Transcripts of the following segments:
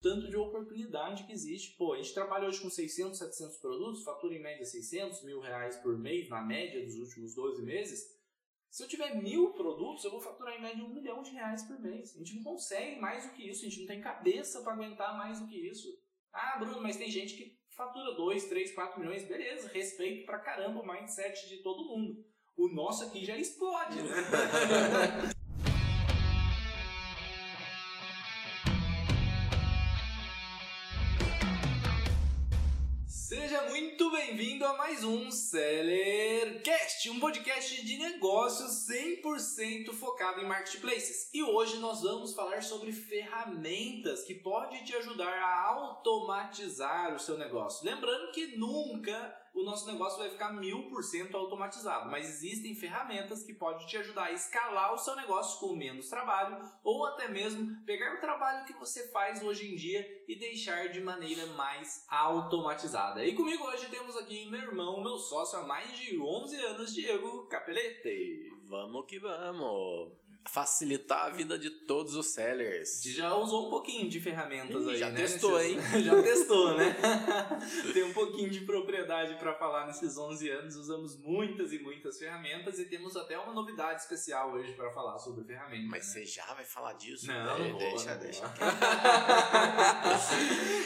tanto de oportunidade que existe. Pô, a gente trabalha hoje com 600, 700 produtos, fatura em média 600 mil reais por mês, na média dos últimos 12 meses. Se eu tiver mil produtos, eu vou faturar em média um milhão de reais por mês. A gente não consegue mais do que isso, a gente não tem cabeça para aguentar mais do que isso. Ah, Bruno, mas tem gente que fatura 2, 3, 4 milhões. Beleza, respeito pra caramba o mindset de todo mundo. O nosso aqui já explode, né? bem-vindo a mais um Sellercast, um podcast de negócios 100% focado em marketplaces. E hoje nós vamos falar sobre ferramentas que podem te ajudar a automatizar o seu negócio. Lembrando que nunca o nosso negócio vai ficar mil por cento automatizado, mas existem ferramentas que podem te ajudar a escalar o seu negócio com menos trabalho ou até mesmo pegar o trabalho que você faz hoje em dia e deixar de maneira mais automatizada. E comigo hoje temos aqui meu irmão, meu sócio há mais de 11 anos, Diego Capelete. Vamos que vamos! Facilitar a vida de todos os sellers. Já usou um pouquinho de ferramentas Ih, aí, já né? testou, hein? já testou, né? Tem um pouquinho de propriedade para falar nesses 11 anos. Usamos muitas e muitas ferramentas e temos até uma novidade especial hoje para falar sobre ferramentas. Mas né? você já vai falar disso? Não, né? não vou, deixa, não deixa. vou.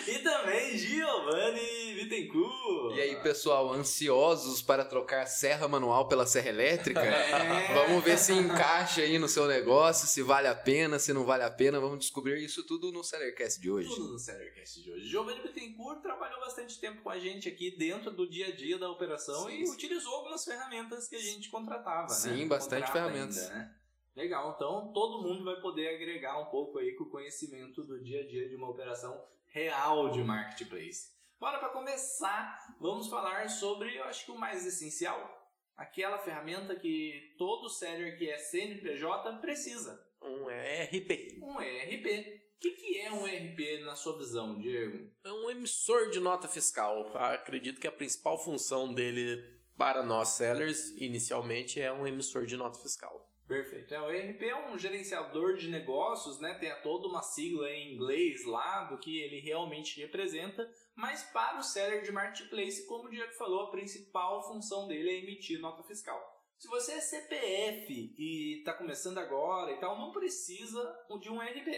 e também Giovanni Bittencourt. E aí, pessoal, ansiosos para trocar serra manual pela serra elétrica? É. Vamos ver se encaixa aí no seu negócio, se vale a pena, se não vale a pena. Vamos descobrir isso tudo no Sellercast de hoje. Tudo no Sellercast de hoje. Giovanni Bittencourt trabalhou bastante tempo com a gente aqui dentro do dia a dia da operação Sim, e sim. utilizou algumas ferramentas que a gente contratava, né? Sim, bastante Contrata ferramentas. ainda, né? Legal, então todo mundo vai poder agregar um pouco aí com o conhecimento do dia a dia de uma operação real de marketplace. Bora para começar, vamos falar sobre, eu acho que o mais essencial, aquela ferramenta que todo seller que é CNPJ precisa, Um ERP. um ERP. O que, que é um ERP na sua visão, Diego? É um emissor de nota fiscal. Acredito que a principal função dele para nós sellers, inicialmente, é um emissor de nota fiscal. Perfeito. É, o ERP é um gerenciador de negócios, né? Tem toda uma sigla em inglês lá do que ele realmente representa, mas para o seller de marketplace, como o Diego falou, a principal função dele é emitir nota fiscal. Se você é CPF e está começando agora e tal, não precisa de um ERP.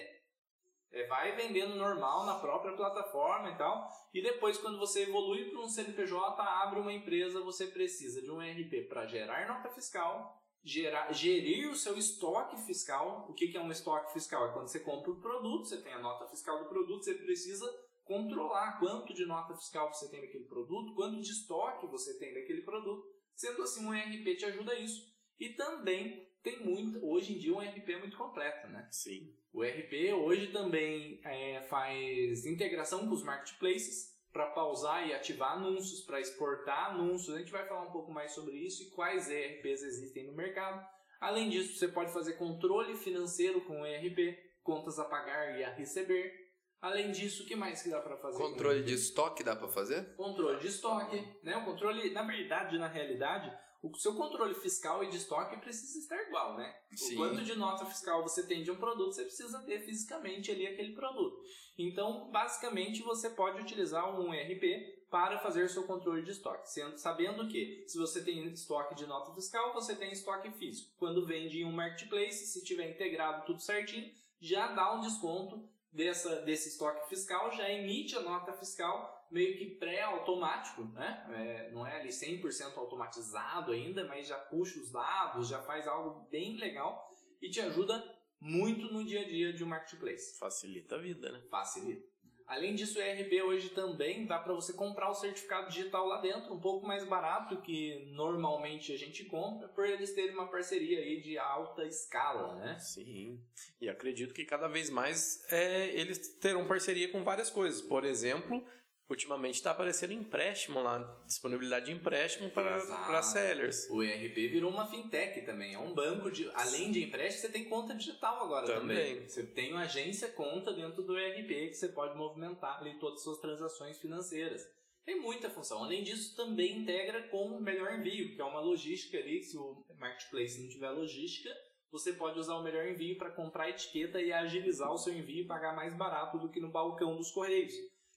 É, vai vendendo normal na própria plataforma e tal. E depois, quando você evolui para um CNPJ, abre uma empresa, você precisa de um ERP para gerar nota fiscal, gerar, gerir o seu estoque fiscal. O que, que é um estoque fiscal? É quando você compra o produto, você tem a nota fiscal do produto, você precisa controlar quanto de nota fiscal você tem daquele produto, quanto de estoque você tem daquele produto. Sendo assim, um ERP te ajuda a isso. E também tem muito, hoje em dia, um ERP é muito completo, né? Sim. O RP hoje também é, faz integração com os marketplaces para pausar e ativar anúncios, para exportar anúncios. A gente vai falar um pouco mais sobre isso e quais ERPs existem no mercado. Além disso, você pode fazer controle financeiro com o ERP, contas a pagar e a receber. Além disso, o que mais que dá para fazer? Controle de estoque dá pra fazer? controle de estoque, né? O controle, na verdade, na realidade, o seu controle fiscal e de estoque precisa estar igual, né? Sim. O quanto de nota fiscal você tem de um produto, você precisa ter fisicamente ali aquele produto. Então, basicamente, você pode utilizar um ERP para fazer seu controle de estoque, sendo, sabendo que se você tem estoque de nota fiscal, você tem estoque físico. Quando vende em um marketplace, se tiver integrado tudo certinho, já dá um desconto dessa, desse estoque fiscal, já emite a nota fiscal meio que pré-automático, né? É, não é ali 100% automatizado ainda, mas já puxa os dados, já faz algo bem legal e te ajuda muito no dia a dia de um marketplace. Facilita a vida, né? Facilita. Além disso, o ERP hoje também dá para você comprar o certificado digital lá dentro, um pouco mais barato que normalmente a gente compra, por eles terem uma parceria aí de alta escala, né? Sim. E acredito que cada vez mais é, eles terão parceria com várias coisas. Por exemplo, ultimamente está aparecendo empréstimo lá, disponibilidade de empréstimo para, sellers. O ERP virou uma fintech também, é um banco de. Além de empréstimo, você tem conta digital agora também. Também. Você tem uma agência conta dentro do ERP que você pode movimentar ali todas as suas transações financeiras. Tem muita função. Além disso, também integra com o melhor envio, que é uma logística ali. Se o marketplace não tiver logística, você pode usar o melhor envio para comprar etiqueta e agilizar o seu envio e pagar mais barato do que no balcão dos correios.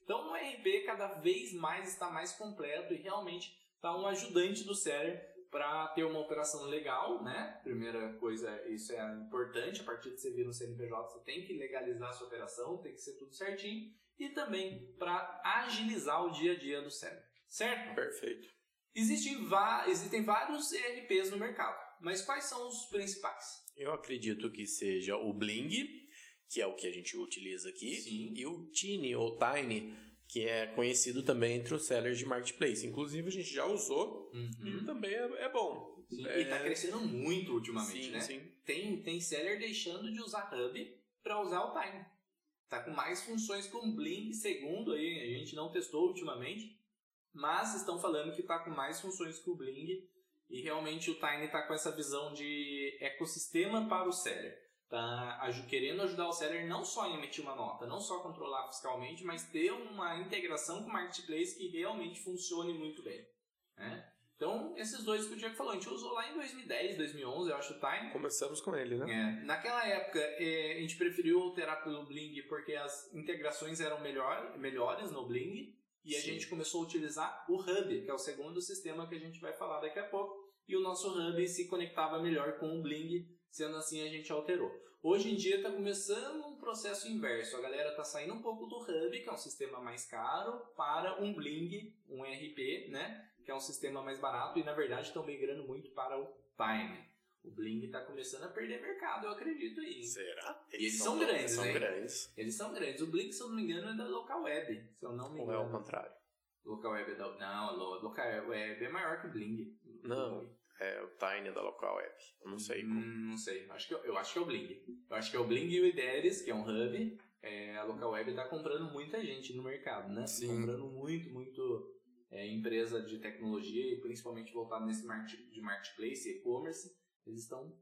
Então o RP cada vez mais está mais completo e realmente está um ajudante do Seller para ter uma operação legal, né? Primeira coisa, isso é importante. A partir de você vir no CNPJ, você tem que legalizar a sua operação, tem que ser tudo certinho. E também para agilizar o dia a dia do Seller, certo? Perfeito. Existem, existem vários ERPs no mercado, mas quais são os principais? Eu acredito que seja o Bling, que é o que a gente utiliza aqui, Sim. e o Tiny ou Tiny, que é conhecido também entre os sellers de marketplace. Inclusive a gente já usou e também é, é bom. Uhum. Sim, É, E está crescendo muito ultimamente, sim, né? sim. Tem, tem seller deixando de usar Hub para usar o Time. Tá com mais funções com o Bling, segundo aí, a gente não testou ultimamente, mas estão falando que tá com mais funções que o Bling e realmente o Tiny tá com essa visão de ecossistema para o seller. Tá querendo ajudar o seller não só em emitir uma nota, não só controlar fiscalmente, mas ter uma integração com o marketplace que realmente funcione muito bem. Né? Então, esses dois que o Diego falou, a gente usou lá em 2010, 2011, eu acho, o Time. Começamos com ele, né? É, naquela época, é, a gente preferiu alterar pelo Bling porque as integrações eram melhor, melhores no Bling e a Sim. gente começou a utilizar o Hub, que é o segundo sistema que a gente vai falar daqui a pouco, e o nosso Hub se conectava melhor com o Bling, sendo assim a gente alterou. Hoje em dia está começando um processo inverso, a galera está saindo um pouco do Hub, que é um sistema mais caro, para um Bling, um RP, né, que é um sistema mais barato e na verdade estão migrando muito para o Time. O Bling está começando a perder mercado, eu acredito aí. Será? E eles são grandes, são grandes. Eles são grandes. O Bling, se eu não me engano, é da Local Web. Se eu não me Ou é o engano. contrário? Local Web é da. Não, lo- Local Web é maior que o Bling. Não. É o Tiny da Local App. Eu não sei. Hum, não sei. Acho que, eu, eu acho que é o Bling. Eu acho que é o Bling e o Ideres, que é um hub. É, a Local Web tá comprando muita gente no mercado, né? Sim. Comprando muito, muito é, empresa de tecnologia e principalmente voltado nesse market, de marketplace e e-commerce. Eles estão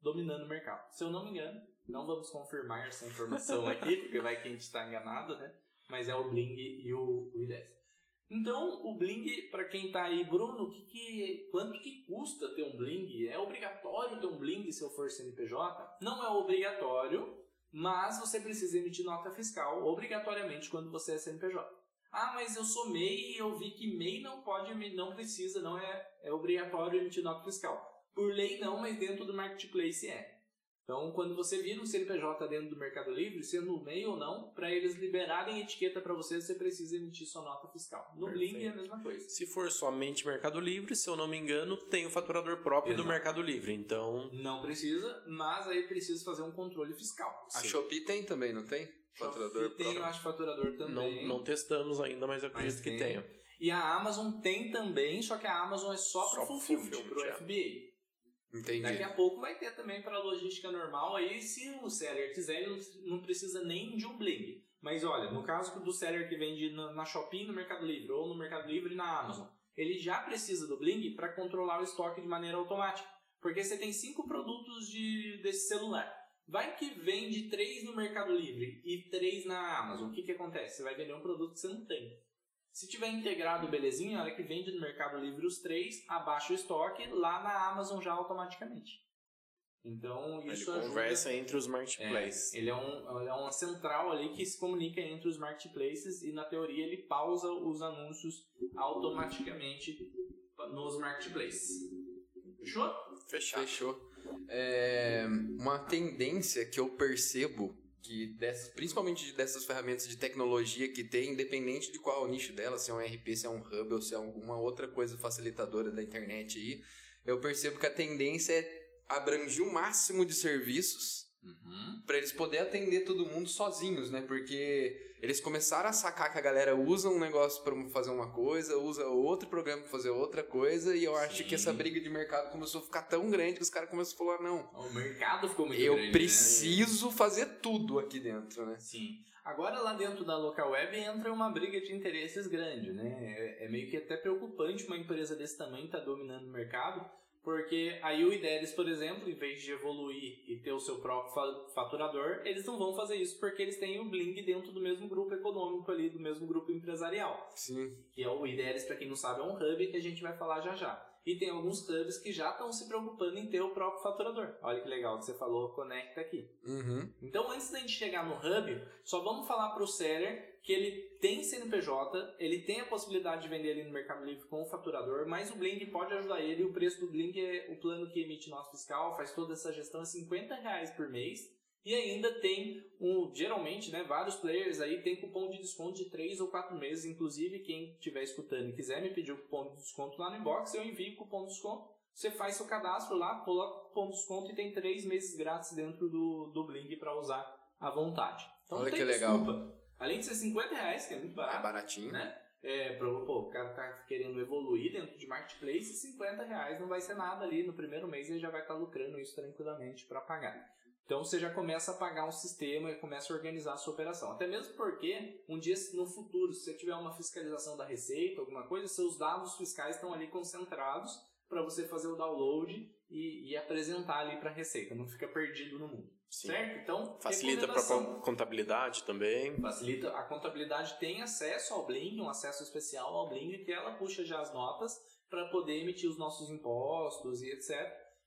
dominando o mercado. Se eu não me engano, não vamos confirmar essa informação aqui, porque vai que a gente está enganado, né? Mas é o Bling e o, o Ideres. Então, o Bling, para quem tá aí, Bruno, que que, quanto que custa ter um Bling? É obrigatório ter um Bling se eu for CNPJ? Não é obrigatório, mas você precisa emitir nota fiscal obrigatoriamente quando você é CNPJ. Ah, mas eu sou MEI e eu vi que MEI não pode, não precisa, não é, é obrigatório emitir nota fiscal. Por lei não, mas dentro do marketplace é. Então, quando você vira um CNPJ dentro do Mercado Livre, sendo MEI ou não, para eles liberarem etiqueta para você, você precisa emitir sua nota fiscal. No Perfeito. Bling é a mesma coisa. Se for somente Mercado Livre, se eu não me engano, tem o faturador próprio do Exato. Mercado Livre. Então, Não precisa, mas aí precisa fazer um controle fiscal. A Sim. Shopee tem também, não tem? Faturador Shopee tem, eu acho, faturador não, também. não testamos ainda, mas eu Mas acredito que tenha. E a Amazon tem também, só que a Amazon é só para Só fulfillment, fulfillment, para o é. FBA. Entendi. Daqui a pouco vai ter também para logística normal. Aí, se o seller quiser, ele não- precisa nem de um Bling. Mas olha, no caso do seller que vende na, Shopee, no Mercado Livre, ou no Mercado Livre e na Amazon, ele já precisa do Bling para controlar o estoque de maneira automática. Porque você tem cinco produtos de, desse celular. Vai que vende três no Mercado Livre e três na Amazon. O que, que acontece? Você vai vender um produto que você não tem. Se tiver integrado belezinha, a hora que vende no Mercado Livre os três, abaixa o estoque lá na Amazon já automaticamente. Então Ele isso ajuda. conversa entre os É, marketplaces. ele, é um, ele é uma central ali que se comunica entre os marketplaces e na teoria ele pausa os anúncios automaticamente nos marketplaces. Fechou? Fechado. Fechou. É, uma tendência que eu percebo que dessas, principalmente dessas ferramentas de tecnologia que tem, independente de qual é o nicho dela, se é um RP, se é um hub ou se é alguma outra coisa facilitadora da internet aí, eu percebo que a tendência é abranger o máximo de serviços Uhum. para eles poderem atender todo mundo sozinhos, né? Porque eles começaram a sacar que a galera usa um negócio para fazer uma coisa, usa outro programa para fazer outra coisa, e eu acho Sim. que essa briga de mercado começou a ficar tão grande que os caras começaram a falar: não, O mercado ficou muito eu grande, né? preciso fazer tudo aqui dentro, né? Sim. Agora lá dentro da local web entra uma briga de interesses grande, né? É, é meio que até preocupante uma empresa desse tamanho estar dominando o mercado, porque aí o Ideris, por exemplo, em vez de evoluir e ter o seu próprio fa- faturador, eles não vão fazer isso porque eles têm o Bling dentro do mesmo grupo econômico ali, do mesmo grupo empresarial Sim. que é o IDERES, para quem não sabe, é um hub que a gente vai falar já já. E tem alguns hubs que já estão se preocupando em ter o próprio faturador. Olha que legal que você falou, conecta aqui. Uhum. Então, antes da gente chegar no hub, só vamos falar para o seller que ele tem CNPJ, ele tem a possibilidade de vender ali no Mercado Livre com o faturador, mas o Blink pode ajudar ele. O preço do Blink é o plano que emite nosso fiscal, faz toda essa gestão, é 50 reais por mês. E ainda tem, um, geralmente, né, vários players aí tem cupom de desconto de 3 ou 4 meses. Inclusive, quem estiver escutando e quiser me pedir o cupom de desconto lá no inbox, eu envio o cupom de desconto. Você faz seu cadastro lá, coloca o cupom de desconto e tem 3 meses grátis dentro do, do Blink para usar à vontade. Então Olha que legal. desculpa. Além de ser 50 reais, que é muito É barato, baratinho. né? É, pro, pô, o cara tá querendo evoluir dentro de marketplace, 50 reais não vai ser nada ali. No primeiro mês ele já vai estar lucrando isso tranquilamente para pagar. Então você já começa a pagar um sistema e começa a organizar a sua operação. Até mesmo porque um dia no futuro, se você tiver uma fiscalização da receita, alguma coisa, seus dados fiscais estão ali concentrados para você fazer o download e, e apresentar ali para a receita. Não fica perdido no mundo. Sim. Certo? Então, Facilita para recomendação. contabilidade também. Facilita. A contabilidade tem acesso ao Blink, um acesso especial ao Blink, que ela puxa já as notas para poder emitir os nossos impostos e etc.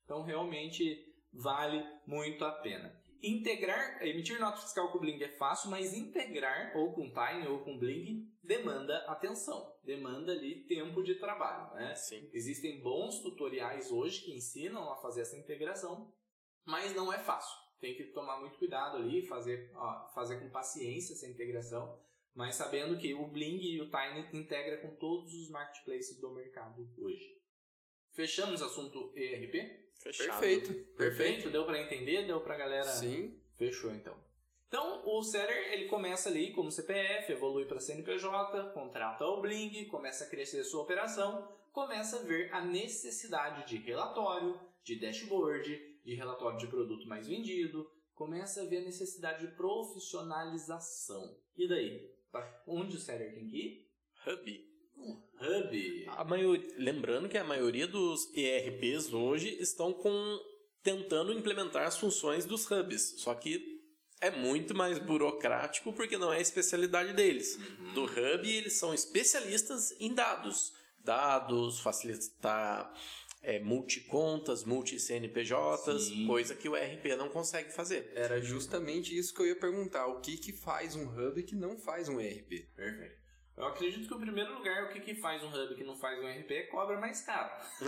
Então, realmente vale muito a pena. Integrar, emitir nota fiscal com o Blink é fácil, mas integrar ou com Time ou com Blink demanda atenção, demanda ali tempo de trabalho, né? Sim. Existem bons tutoriais hoje que ensinam a fazer essa integração, mas não é fácil. Tem que tomar muito cuidado ali, fazer, ó, fazer com paciência essa integração, mas sabendo que o Bling e o Tiny integra com todos os marketplaces do mercado hoje. Fechamos o assunto ERP? Fechado. Perfeito. Perfeito? Deu para entender? Deu para galera? Sim. Fechou então. Então, o seller ele começa ali como CPF, evolui para CNPJ, contrata o Bling, começa a crescer a sua operação, começa a ver a necessidade de relatório, de dashboard, de relatório de produto mais vendido, começa a ver a necessidade de profissionalização. E daí? Pra onde o seller tem que ir? Hub. Hub. A maioria, lembrando que a maioria dos ERPs hoje estão com tentando implementar as funções dos hubs, só que é muito mais burocrático porque não é a especialidade deles. Do hub eles são especialistas em dados, dados, facilitar é, multicontas, multi-CNPJs, coisa que o ERP não consegue fazer. Era justamente isso que eu ia perguntar. O que que faz um hub e que não faz um ERP? Perfeito. Eu acredito que, em primeiro lugar, o que, que faz um hub que não faz um RP é cobra mais caro.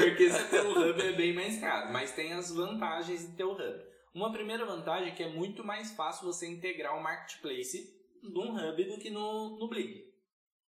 Porque você ter um hub é bem mais caro, mas tem as vantagens de ter o hub. Uma primeira vantagem é que é muito mais fácil você integrar o marketplace num hub do que no, no Blink.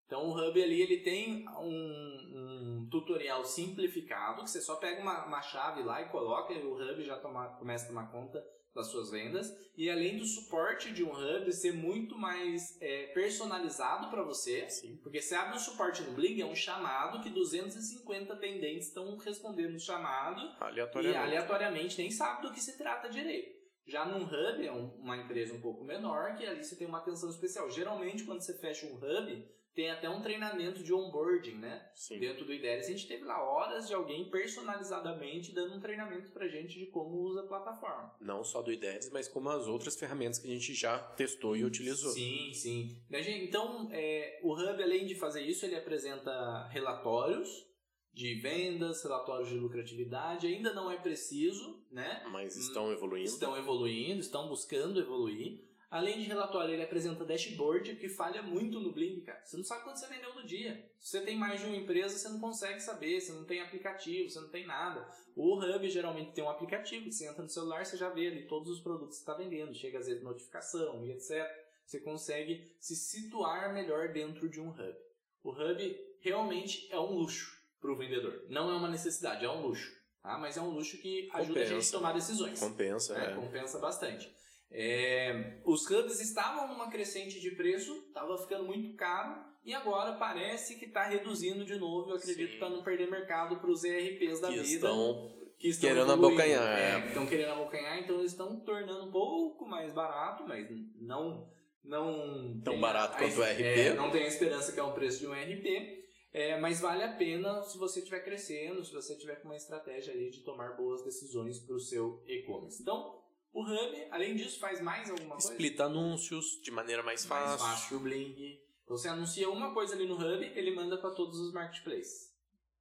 Então o hub ali ele tem um, um tutorial simplificado, que você só pega uma, uma chave lá e coloca e o hub já toma, começa a tomar conta das suas vendas. E além do suporte de um hub ser muito mais é, personalizado para você, Sim. porque você abre um suporte no Blink, é um chamado que 250 atendentes estão respondendo o chamado e Aleatoriamente. aleatoriamente nem sabe do que se trata direito. Já num hub, é um- uma empresa um pouco menor, que ali você tem uma atenção especial. Geralmente, quando você fecha um hub, tem até um treinamento de onboarding, né? Sim. Dentro do IDELIS, a gente teve lá horas de alguém personalizadamente dando um treinamento pra gente de como usa a plataforma. Não só do IDES, mas como as outras ferramentas que a gente já testou e utilizou. Sim, sim. Né? Então, é, o Hub, além de fazer isso, ele apresenta relatórios de vendas, relatórios de lucratividade. Ainda não é preciso, né? Mas estão evoluindo. Estão evoluindo, estão buscando evoluir. Além de relatório, ele apresenta dashboard, que falha muito no Blink, cara. Você não sabe quanto você vendeu no dia. Se você tem mais de uma empresa, você não consegue saber, você não tem aplicativo, você não tem nada. O Hub geralmente tem um aplicativo, você entra no celular, você já vê ali todos os produtos que você está vendendo, chega às vezes notificação e etc. Você consegue se situar melhor dentro de um Hub. O Hub realmente é um luxo para o vendedor. Não é uma necessidade, é um luxo. Tá? Mas é um luxo que ajuda a gente a Compensa. tomar decisões Compensa, né? é. compensa bastante. É, os hubs estavam numa crescente de preço, estava ficando muito caro e agora parece que está reduzindo de novo. Eu acredito para não perder mercado para os ERPs da Que vida estão que estão querendo evoluindo. abocanhar, É, é. que estão querendo abocanhar, então eles estão tornando um pouco mais barato, mas não não Tão barato a- quanto o é, RP. não tem a esperança que é o preço de um RP. É, mas vale a pena se você estiver crescendo, se você tiver com uma estratégia ali de tomar boas decisões para o seu e-commerce. Então, o Hub, além disso, faz mais alguma coisa? explita anúncios de maneira mais mais fácil. fácil o. Então, você anuncia uma coisa ali no Hub, ele manda para todos os marketplaces.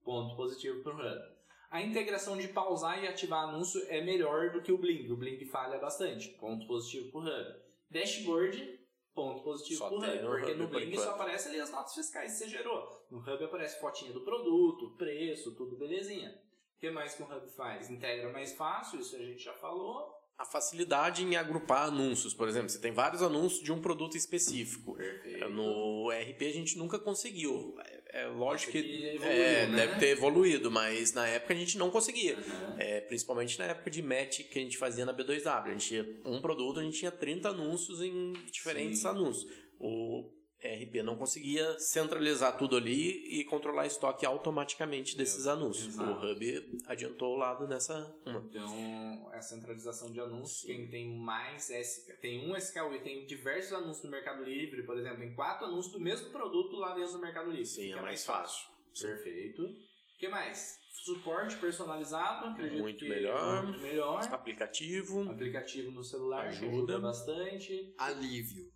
Ponto positivo para o Hub. A integração de pausar e ativar anúncio é melhor do que o Bling. O Bling falha bastante. Ponto positivo para o Hub. Dashboard, ponto positivo Só para o Hub. no Porque Hub, no Bling só aparece ali as notas fiscais que você gerou. No Hub aparece fotinha do produto, preço, tudo belezinha. O que mais que o Hub faz? Integra mais fácil, isso a gente já falou. A facilidade em agrupar anúncios, por exemplo, você tem vários anúncios de um produto específico. Perfeito. No RP a gente nunca conseguiu. É, é lógico que, que evoluiu, é, né? deve ter evoluído, mas na época a gente não conseguia. Aham. É, principalmente na época de match que a gente fazia na B2W. A gente tinha um produto, a gente tinha 30 anúncios em diferentes Sim. anúncios. O RP não conseguia centralizar tudo ali e controlar estoque automaticamente desses Exato. anúncios. O Hub adiantou o lado nessa uma. Então, a centralização de anúncios, quem tem mais SK, tem um SKU e tem diversos anúncios no Mercado Livre, por exemplo, tem quatro anúncios do mesmo produto lá dentro do Mercado Livre. Sim, Fica é mais fácil. Perfeito. O que mais? Suporte personalizado, acredito Muito que melhor. muito melhor. Aplicativo. Aplicativo no celular ajuda, Ajuda. bastante. Alívio.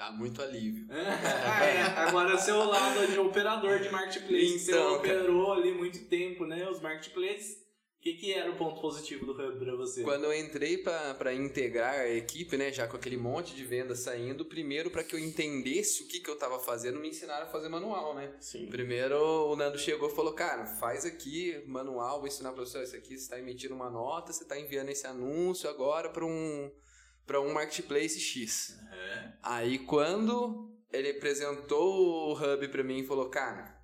Dá muito alívio. Ah, é. Agora, seu lado de operador de marketplace, você Então, operou ali muito tempo, né? Os marketplaces. O que, que era o ponto positivo do Hub pra você? Quando eu entrei pra integrar a equipe, né, já com aquele monte de vendas saindo, primeiro pra que eu entendesse o que, que eu tava fazendo, me ensinaram a fazer manual, né? Sim. Primeiro o Nando chegou e falou, cara, faz aqui manual, vou ensinar pra você, isso aqui você tá emitindo uma nota, você tá enviando esse anúncio agora pra um, pra um marketplace X. É. Aí quando ele apresentou o Hub pra mim e falou, cara,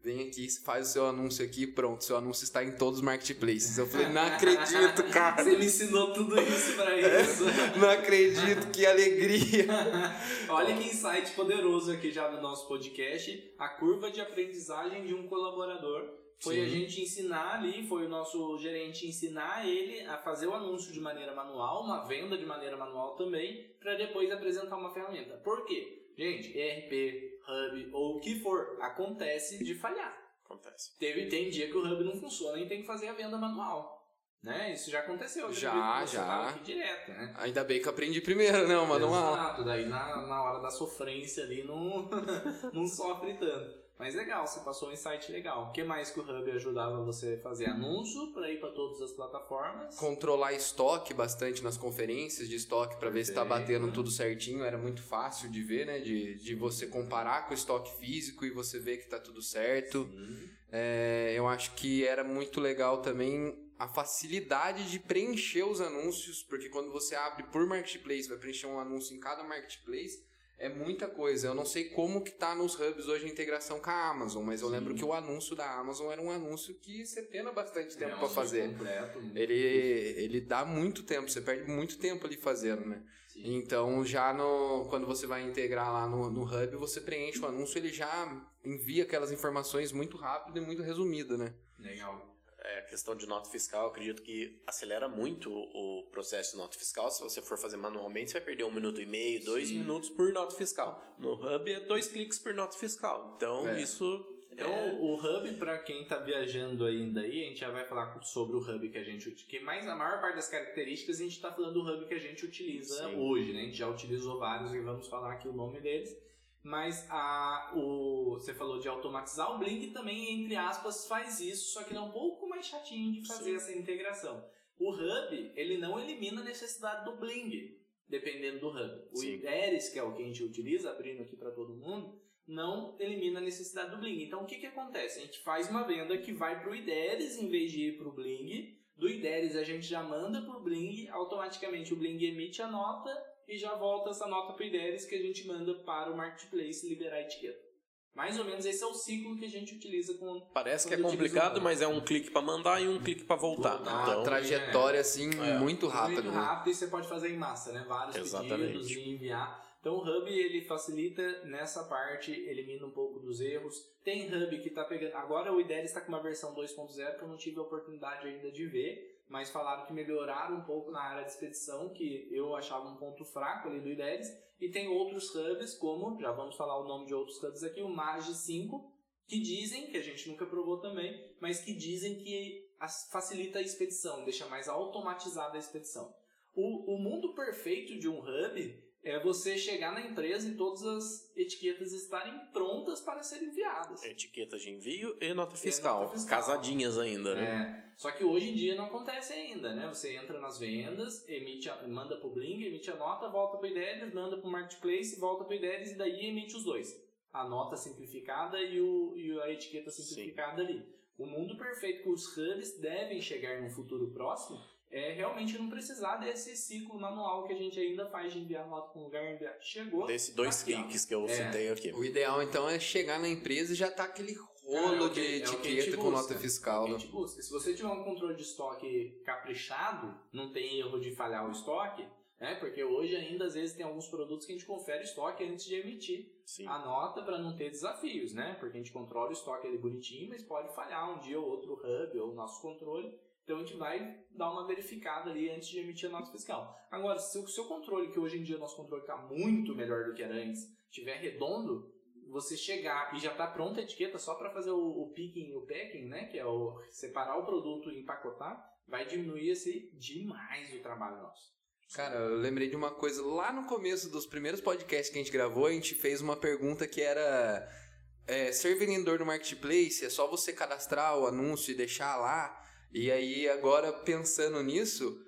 vem aqui, faz o seu anúncio aqui, pronto, seu anúncio está em todos os marketplaces. Eu falei, não acredito, cara. Você me ensinou tudo isso pra isso. Não acredito, que alegria. Olha que insight poderoso aqui já no nosso podcast. A curva de aprendizagem de um colaborador. Foi Sim. a gente ensinar ali, foi o nosso gerente ensinar ele a fazer o anúncio de maneira manual, uma venda de maneira manual também, para depois apresentar uma ferramenta. Por quê? Gente, ERP, Hub ou o que for, acontece de falhar. Acontece. Teve, tem dia que o Hub não funciona e tem que fazer a venda manual. Né? Isso já aconteceu. eu Já, já. direto, né? Ainda bem que eu aprendi primeiro, não, manual. Exato, daí na, na hora da sofrência ali não, não sofre tanto. Mas legal, você passou um insight legal. O que mais que o Hub ajudava você a fazer? Anúncio para ir para todas as plataformas. Controlar estoque bastante nas conferências de estoque pra ver se tá Perfeito. batendo tudo certinho. Era muito fácil de ver, né? De, de você comparar com o estoque físico e você ver que tá tudo certo. É, eu acho que era muito legal também a facilidade de preencher os anúncios, porque quando você abre por marketplace, vai preencher um anúncio em cada marketplace, é muita coisa. Eu não sei como que tá nos hubs hoje a integração com a Amazon, mas eu Sim. lembro que o anúncio da Amazon era um anúncio que você pena bastante tempo É pra fazer. Completo, Ele, ele dá muito tempo, você perde muito tempo ali fazendo, né? Sim. Então, já no, quando você vai integrar lá no, no Hub, você preenche o anúncio, ele já envia aquelas informações muito rápido e muito resumido, né? Legal. É, a questão de nota fiscal, acredito que acelera muito o processo de nota fiscal. Se você for fazer manualmente, você vai perder um minuto e meio, dois Sim. minutos por nota fiscal. No Hub é dois cliques por nota fiscal. Então, É. isso Então, é... o Hub, para quem tá viajando ainda aí, a gente já vai falar sobre o Hub que a gente utiliza. Mais a maior parte das características a gente tá falando do Hub que a gente utiliza Sim. hoje, né? A gente já utilizou vários e vamos falar aqui o nome deles. Mas a, o, você falou de automatizar, o Blink também, entre aspas, faz isso, só que é pouco mais chatinho de fazer Sim. essa integração. O Hub, ele não elimina a necessidade do Bling, dependendo do Hub. O Sim. IDERES, que é o que a gente utiliza, abrindo aqui para todo mundo, não elimina a necessidade do Bling. Então, o que, que acontece? A gente faz uma venda que vai para o IDERES em vez de ir para o Bling. Do IDERES, a gente já manda para o Bling, automaticamente o Bling emite a nota e já volta essa nota para o IDERES que a gente manda para o Marketplace liberar a etiqueta. Mais ou menos esse é o ciclo que a gente utiliza com Parece que é complicado, mas é um clique pra mandar e um clique pra voltar. Voltar. Uma Então, trajetória, assim, é, muito rápida. Muito né? rápido e você pode fazer em massa, né? Vários Exatamente. pedidos e enviar. Então o Hub ele facilita nessa parte, elimina um pouco dos erros. Tem Hub que tá pegando. Agora o IDERES está com uma versão 2.0 que eu não tive a oportunidade ainda de ver, mas falaram que melhoraram um pouco na área de expedição, que eu achava um ponto fraco ali do IDERES. E tem outros hubs, como, já vamos falar o nome de outros hubs aqui, o Magi 5, que dizem, que a gente nunca provou também, mas que dizem que facilita a expedição, deixa mais automatizada a expedição. O, o mundo perfeito de um hub é você chegar na empresa e todas as etiquetas estarem prontas para serem enviadas. Etiquetas de envio e nota fiscal. nota fiscal. Casadinhas ainda, né? É, só que hoje em dia não acontece ainda, né? Você entra nas vendas, emite a, manda pro Bling, emite a nota, volta pro Idelis, manda pro Marketplace, volta pro Idelis e daí emite os dois. A nota simplificada e, o, e a etiqueta simplificada ali. O mundo perfeito que os hubs devem chegar no futuro próximo é realmente não precisar desse ciclo manual que a gente ainda faz de enviar nota para um lugar, enviar. Chegou. Desse dois aqui, cliques que eu É. citei aqui. O ideal, então, é chegar na empresa e já tá aquele rolo é que- de é etiqueta com nota fiscal. né? busca. Se você tiver um controle de estoque caprichado, não tem erro de falhar o estoque, né? Porque hoje ainda às vezes tem alguns produtos que a gente confere estoque antes de emitir Sim. a nota para não ter desafios, né? Porque a gente controla o estoque ali bonitinho, mas pode falhar um dia ou outro hub ou o nosso controle. Então a gente vai dar uma verificada ali antes de emitir a nota fiscal. Agora, se o seu controle, que hoje em dia nosso controle está muito melhor do que era antes, estiver redondo, você chegar e já está pronta a etiqueta só para fazer o, o picking o packing, né? Que é o separar o produto e empacotar, vai diminuir esse demais o trabalho nosso. Cara, eu lembrei de uma coisa. Lá no começo dos primeiros podcasts que a gente gravou, a gente fez uma pergunta que era... é, ser vendedor no Marketplace é só você cadastrar o anúncio e deixar lá? E aí, agora, pensando nisso...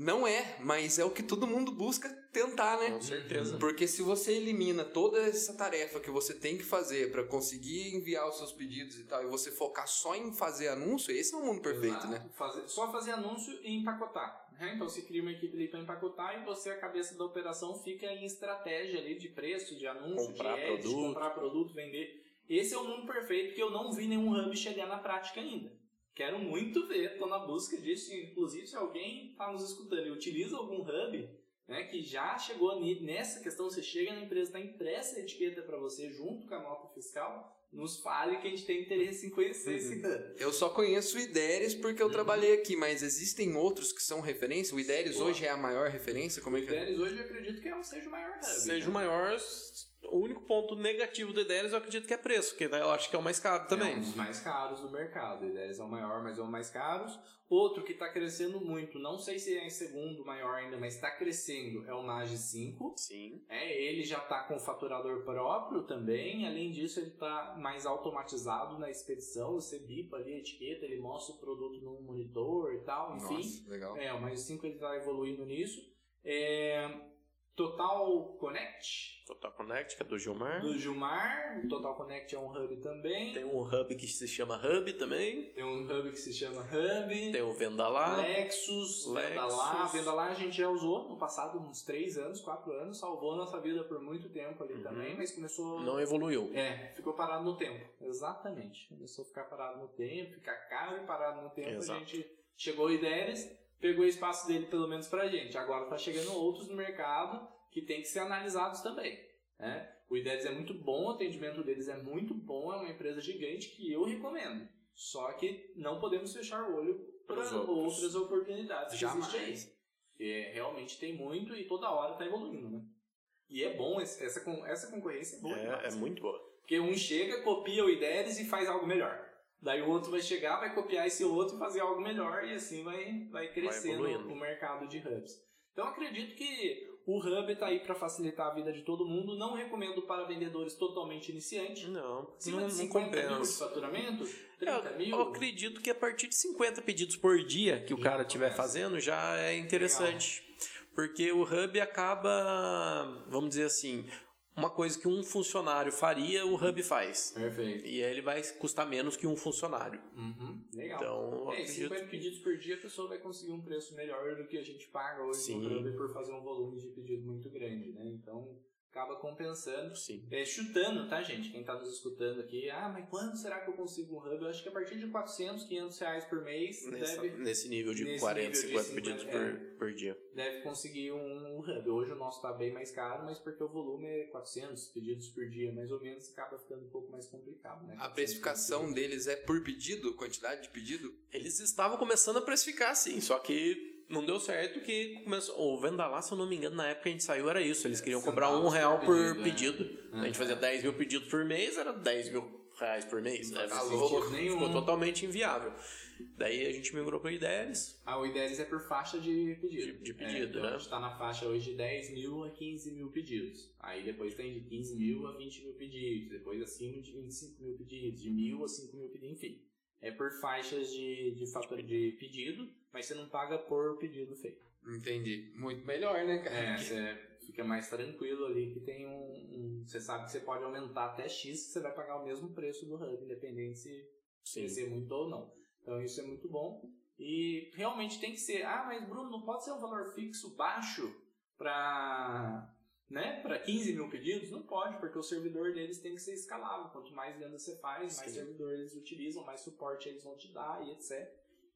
Não é, mas é o que todo mundo busca tentar, né? Com certeza. Porque se você elimina toda essa tarefa que você tem que fazer pra conseguir enviar os seus pedidos e tal, e você focar só em fazer anúncio, esse é o mundo perfeito, Exato. né? Fazer- só fazer anúncio e empacotar. né? Então você cria uma equipe ali para empacotar e você, a cabeça da operação, fica em estratégia ali de preço, de anúncio, Comprar de ads, produto. comprar produto, vender. Esse é o mundo perfeito que eu não vi nenhum hub chegar na prática ainda. Quero muito ver, estou na busca disso. Inclusive, se alguém está nos escutando e utiliza algum hub né, que já chegou nessa questão, você chega na empresa, está impressa a etiqueta para você junto com a nota fiscal, nos fale que a gente tem interesse em conhecer esse hub. Eu só conheço o Ideres porque eu trabalhei aqui, mas existem outros que são referência? O Ideres Pô. hoje é a maior referência? Como é O que é? Idelis hoje eu acredito que é um, seja o maior hub. Seja né? o maior. O único ponto negativo do Idelis eu acredito que é preço, que eu acho que é o mais caro É também. um dos mais caros do mercado. O Idelis é o maior, mas é o mais caros. Outro que está crescendo muito, não sei se é em segundo maior ainda, mas está crescendo, é o Nage 5. Sim. É, ele já está com faturador próprio também. Além disso, ele está mais automatizado na expedição. Você bipa ali a etiqueta, ele mostra o produto no monitor e tal. Enfim, Nossa, legal. É, o mais 5 ele está evoluindo nisso. É, Total Connect, Total Connect, que é do Gilmar. do Gilmar. O Total Connect é um hub também. Tem um hub que se chama Hub também. Tem um hub que se chama Hub. Tem o Vendalá. Lexus, Lexus. Vendalá. Vendalá a gente já usou no passado uns 3 anos, 4 anos. Salvou a nossa vida por muito tempo ali Uhum. também, mas começou... Não evoluiu. É, ficou parado no tempo. Exatamente. Começou a ficar parado no tempo, ficar caro e parado no tempo. Exato. A gente chegou o Ideres, pegou o espaço dele pelo menos pra gente. Agora tá chegando outros no mercado que tem que ser analisados também. Né? O Ideres é muito bom, o atendimento deles é muito bom, é uma empresa gigante que eu recomendo. Só que não podemos fechar o olho para outras oportunidades que Jamais. existem aí. É, realmente tem muito e toda hora tá evoluindo, né? E é bom, essa, essa concorrência é boa É, demais. é muito boa. Porque um chega, copia o IDERES e faz algo melhor. Daí o outro vai chegar, vai copiar esse outro e fazer algo melhor e assim vai, vai crescendo evoluindo. o mercado de hubs. Então eu acredito que o hub está aí para facilitar a vida de todo mundo. Não recomendo para vendedores totalmente iniciantes. Não, Acima não, de não 50 mil de compensa. faturamento, 30 Eu, mil. eu acredito que a partir de 50 pedidos por dia que o cara estiver fazendo já é interessante. Porque o hub acaba, vamos dizer assim, uma coisa que um funcionário faria, o hub faz. Perfeito. E aí ele vai custar menos que um funcionário. Uhum, legal. Então, É, acredito 50 pedidos por dia, a pessoa vai conseguir um preço melhor do que a gente paga hoje Sim. no Hub por fazer um volume de pedido muito grande, né? Então, acaba compensando. Sim. É, chutando, tá, gente? Quem tá nos escutando aqui, ah, mas quando será que eu consigo um hub? Eu acho que a partir de 400, 500 reais por mês Nessa- deve, nesse nível de nesse 40, nível de 50 50, pedidos é. por, por dia. deve conseguir um, hub. Hoje o nosso tá bem mais caro, mas porque o volume é 400 pedidos por dia, mais ou menos, acaba ficando um pouco mais complicado, né? A precificação deles é por pedido? Quantidade de pedido? Eles estavam começando a precificar, sim, só que não deu certo que começou. O Vendalá, se eu não me engano, na época que a gente saiu era isso. Eles queriam cobrar um real por por pedido, é. A gente fazia 10 mil pedidos por mês, era 10 mil reais por mês. Não né? faz ficou, nenhum. totalmente inviável. Daí a gente migrou para o IDELS. Ah, o I10 é por faixa de pedido. De- de pedido, é, então né? A gente tá na faixa hoje de 10 mil a 15 mil pedidos. Aí depois tem de 15 mil a 20 mil pedidos. Depois acima de 25 mil pedidos. De mil a 5 mil pedidos. Enfim. É por faixas de, de, fator de pedido, mas você não paga por pedido feito. Entendi. Muito melhor, né, cara? É, você fica mais tranquilo ali que tem um, um- Você sabe que você pode aumentar até X que você vai pagar o mesmo preço do Hub, independente se crescer muito ou não. Então isso é muito bom. E realmente tem que ser. Ah, mas Bruno, não pode ser um valor fixo baixo para né, para 15 mil pedidos? Não pode, porque o servidor deles tem que ser escalável. Quanto mais venda você faz, mais Sim. servidor eles utilizam, mais suporte eles vão te dar e etc.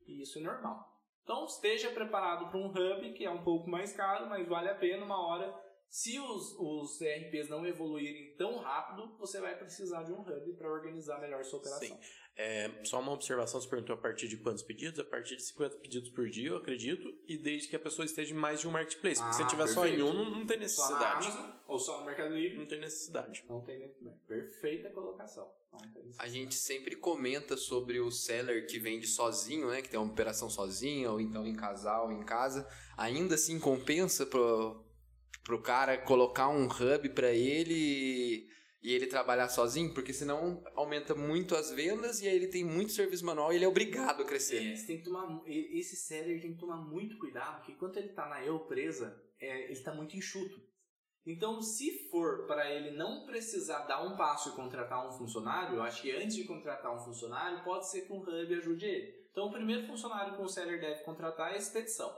E isso é normal. Então esteja preparado para um hub que é um pouco mais caro, mas vale a pena uma hora. Se os, os ERPs não evoluírem tão rápido, você vai precisar de um hub para organizar melhor sua operação. É, só uma observação, você perguntou a partir de quantos pedidos? A partir de 50 pedidos por dia, eu acredito, e desde que a pessoa esteja em mais de um marketplace. Porque se Ah, tiver só em perfeito. um, não, não tem Só na necessidade. Amazon ou só no Mercado Livre? Não tem necessidade. Não tem nem- Perfeita colocação. Necessidade. A gente sempre comenta sobre o seller que vende sozinho, né? Que tem uma operação sozinho, ou então em casal, em casa. Ainda assim compensa pro, pro cara colocar um hub pra ele e ele trabalhar sozinho, porque senão aumenta muito as vendas e aí ele tem muito serviço manual e ele é obrigado a crescer. É, tem que tomar, esse seller tem que tomar muito cuidado, porque enquanto ele tá na eu presa, é, ele tá muito enxuto. Então, se for para ele não precisar dar um passo e contratar um funcionário, eu acho que antes de contratar um funcionário, pode ser que um hub ajude ele. Então, o primeiro funcionário que o seller deve contratar é a expedição.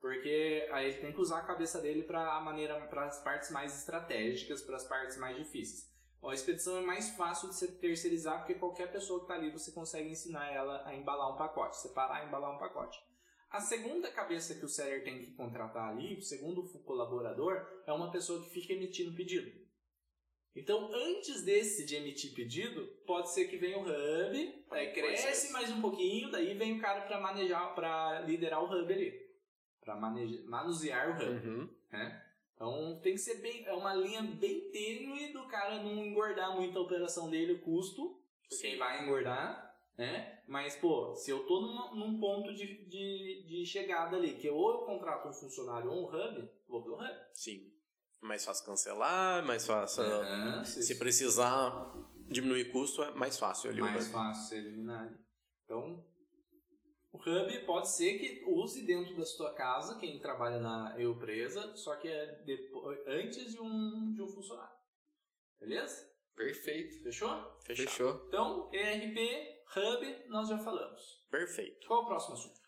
Porque aí ele tem que usar a cabeça dele para a maneira para as partes mais estratégicas, para as partes mais difíceis. A expedição é mais fácil de você terceirizar porque qualquer pessoa que está ali você consegue ensinar ela a embalar um pacote, separar e embalar um pacote. A segunda cabeça que o seller tem que contratar ali, o segundo colaborador, é uma pessoa que fica emitindo pedido. Então, antes desse de emitir pedido, pode ser que venha o hub, aí cresce mais um pouquinho, daí vem o cara para manejar, para liderar o hub ali, para manusear o hub Uhum. né? Então tem que ser bem, é uma linha bem tênue do cara não engordar muito a operação dele, o custo, porque Sim. vai engordar, né? Mas, pô, se eu tô numa- num ponto de, de, de chegada ali, que ou eu contrato um funcionário ou um hub, vou pro hub. Sim. Mais fácil cancelar, mais fácil. Se precisar diminuir custo, é mais fácil ali. o mais fácil ser eliminado. Então, o hub pode ser que use dentro da sua casa, quem trabalha na eu presa, só que é depois, antes de um, de um funcionário. Beleza? Perfeito. Fechou? Fechado. Fechou. Então, ERP, Hub, nós já falamos. Perfeito. Qual o próximo assunto?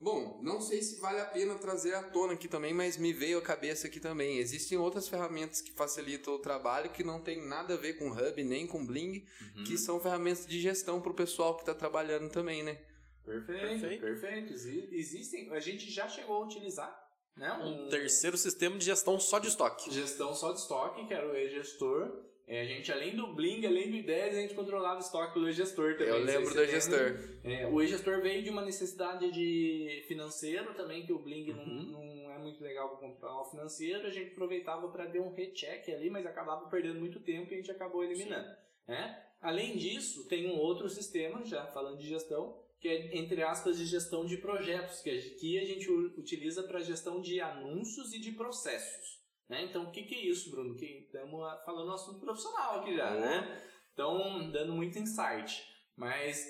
Bom, não sei se vale a pena trazer à tona aqui também, mas me veio a cabeça aqui também. Existem outras ferramentas que facilitam o trabalho que não tem nada a ver com Hub nem com Bling, Uhum. que são ferramentas de gestão para o pessoal que está trabalhando também, né? Perfeito, Perfeito. perfeito. Exi- Existem, a gente já chegou a utilizar, né? Um terceiro sistema de gestão só de estoque. Gestão só de estoque, que era o e-gestor. É, a gente, além do Bling, além do I10, a gente controlava o estoque do e-gestor também. Eu não lembro do você lembra. gestor. É, o e-gestor veio de uma necessidade de financeiro também, que o Bling não, Uhum. não é muito legal para controlar o financeiro. A gente aproveitava para dar um recheck ali, mas acabava perdendo muito tempo e a gente acabou eliminando. Né? Além disso, tem um outro sistema, já falando de gestão, que é, entre aspas, de gestão de projetos, que aqui a gente utiliza para gestão de anúncios e de processos. Né? Então, o que, que é isso, Bruno? Que estamos falando assunto profissional aqui já, né? Então, dando muito insight. Mas,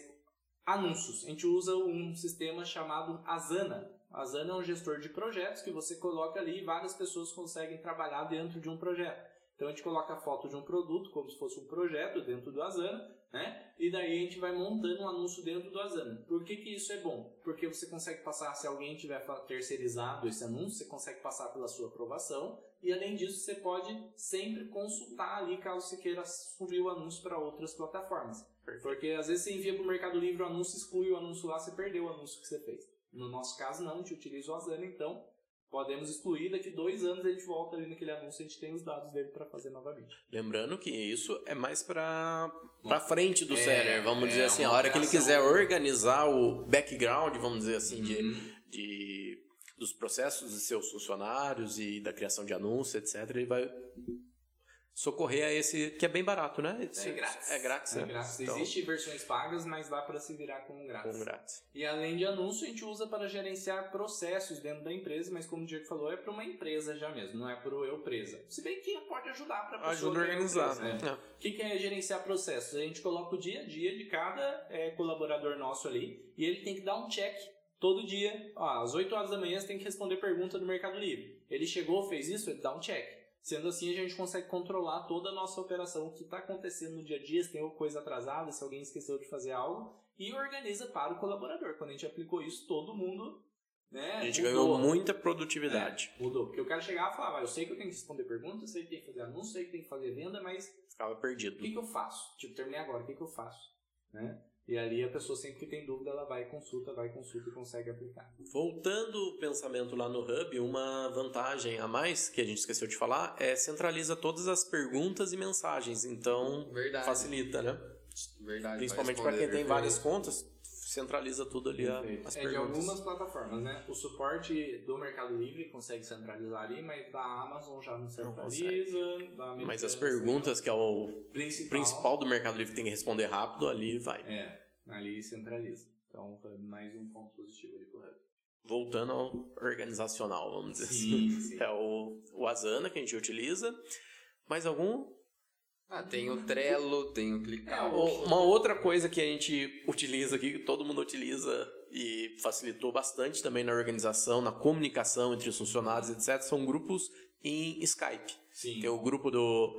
anúncios. A gente usa um sistema chamado Asana. Asana é um gestor de projetos que você coloca ali e várias pessoas conseguem trabalhar dentro de um projeto. Então a gente coloca a foto de um produto como se fosse um projeto dentro do Asana, né? E daí a gente vai montando um anúncio dentro do Asana. Por que, que isso é bom? Porque você consegue passar, se alguém tiver terceirizado esse anúncio, você consegue passar pela sua aprovação e além disso você pode sempre consultar ali caso você queira subir o anúncio para outras plataformas. Porque às vezes você envia para o Mercado Livre o anúncio, exclui o anúncio lá, você perdeu o anúncio que você fez. No nosso caso não, a gente utiliza o Asana, então podemos excluir, daqui dois anos a gente volta ali naquele anúncio e a gente tem os dados dele para fazer novamente. Lembrando que isso é mais pra, pra frente do É, seller, vamos é dizer assim. A hora que ele quiser organizar o background, vamos dizer assim, de, Uhum. de, dos processos de seus funcionários e da criação de anúncios, etc., ele vai socorrer a esse que é bem barato, né? É grátis. É grátis, É né? grátis. Então, Existem versões pagas, mas dá para se virar com grátis. com grátis. E além de anúncio, a gente usa para gerenciar processos dentro da empresa, mas como o Diego falou, é para uma empresa já mesmo, não é para o eu presa. Se bem que pode ajudar para a pessoa. Ajuda a é organizar. empresa, né? É. O que, que é gerenciar processos? A gente coloca o dia a dia de cada é, colaborador nosso ali e ele tem que dar um check todo dia. Ó, às 8 horas da manhã você tem que responder pergunta do Mercado Livre. Ele chegou, fez isso, ele dá um check. Sendo assim, a gente consegue controlar toda a nossa operação, o que está acontecendo no dia a dia, se tem alguma coisa atrasada, se alguém esqueceu de fazer algo, e organiza para o colaborador. Quando a gente aplicou isso, todo mundo. Né, A gente mudou. ganhou muita produtividade. É, mudou. Porque o cara chegava e falava, "Ah, eu sei que eu tenho que responder perguntas, eu sei que tem que fazer anúncio, sei que tem que fazer venda, mas Ficava o perdido. que, que eu faço? Tipo, terminei agora, o que, que eu faço? Né? E ali a pessoa sempre que tem dúvida, ela vai, consulta, vai, consulta e consegue aplicar. Voltando o pensamento lá no Hub, uma vantagem a mais que a gente esqueceu de falar é centraliza todas as perguntas e mensagens. Então Verdade. facilita, né? Verdade. Principalmente para quem tem várias contas, centraliza tudo ali a- as é de perguntas. algumas plataformas, né? O suporte do Mercado Livre consegue centralizar ali, mas da Amazon já não centraliza. Americanas Mas as perguntas que é o principal, principal do Mercado Livre tem que responder rápido, ali vai. É, ali centraliza. Então, foi mais um ponto positivo ali pro Hub. Voltando ao organizacional, vamos dizer Sim, assim. sim. É o, o Asana que a gente utiliza. Mais algum? Ah, tem o Trello, tem o Clicar. É, Uma outra coisa que a gente utiliza aqui, que todo mundo utiliza e facilitou bastante também na organização, na comunicação entre os funcionários, etc., são grupos em Skype. Sim. Tem o grupo do-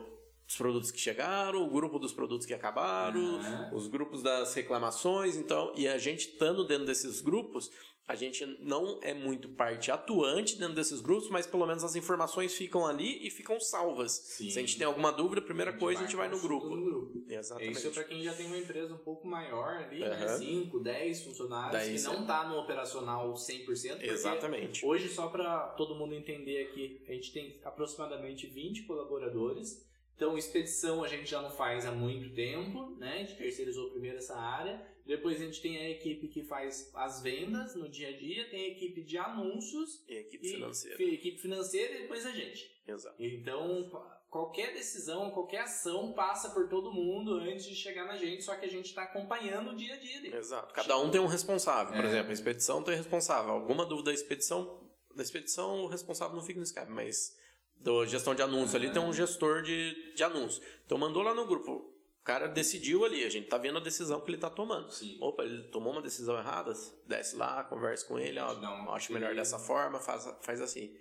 dos produtos que chegaram, o grupo dos produtos que acabaram, Aham. os grupos das reclamações, então, e a gente estando dentro desses grupos, a gente não é muito parte atuante dentro desses grupos, mas pelo menos as informações ficam ali e ficam salvas. Sim. Se a gente tem alguma dúvida, a primeira coisa a gente vai no grupo. no grupo. Exatamente. Isso é para quem já tem uma empresa um pouco maior ali, né? Aham. 5, 10 funcionários, Daí que não tá no operacional 100%. porque Exatamente. Hoje, só para todo mundo entender aqui, a gente tem aproximadamente 20 colaboradores. Então, expedição a gente já não faz há muito tempo, né? A gente terceirizou primeiro essa área. Depois a gente tem a equipe que faz as vendas no dia a dia, tem a equipe de anúncios E a equipe e financeira. fi- equipe financeira e depois a gente. Exato. Então, qualquer decisão, qualquer ação passa por todo mundo antes de chegar na gente, só que a gente está acompanhando o dia a dia dele. Exato. Cada um tem um responsável. Por É. exemplo, a expedição tem responsável. Alguma dúvida da expedição, da expedição o responsável não fica no Skype, mas da gestão de anúncio ali tem um gestor de, de anúncio. Então mandou lá no grupo. O cara decidiu ali, a gente tá vendo a decisão que ele tá tomando. Sim. Opa, ele tomou uma decisão errada, desce lá, conversa com ele, ó, acho melhor dessa forma, faz, faz assim.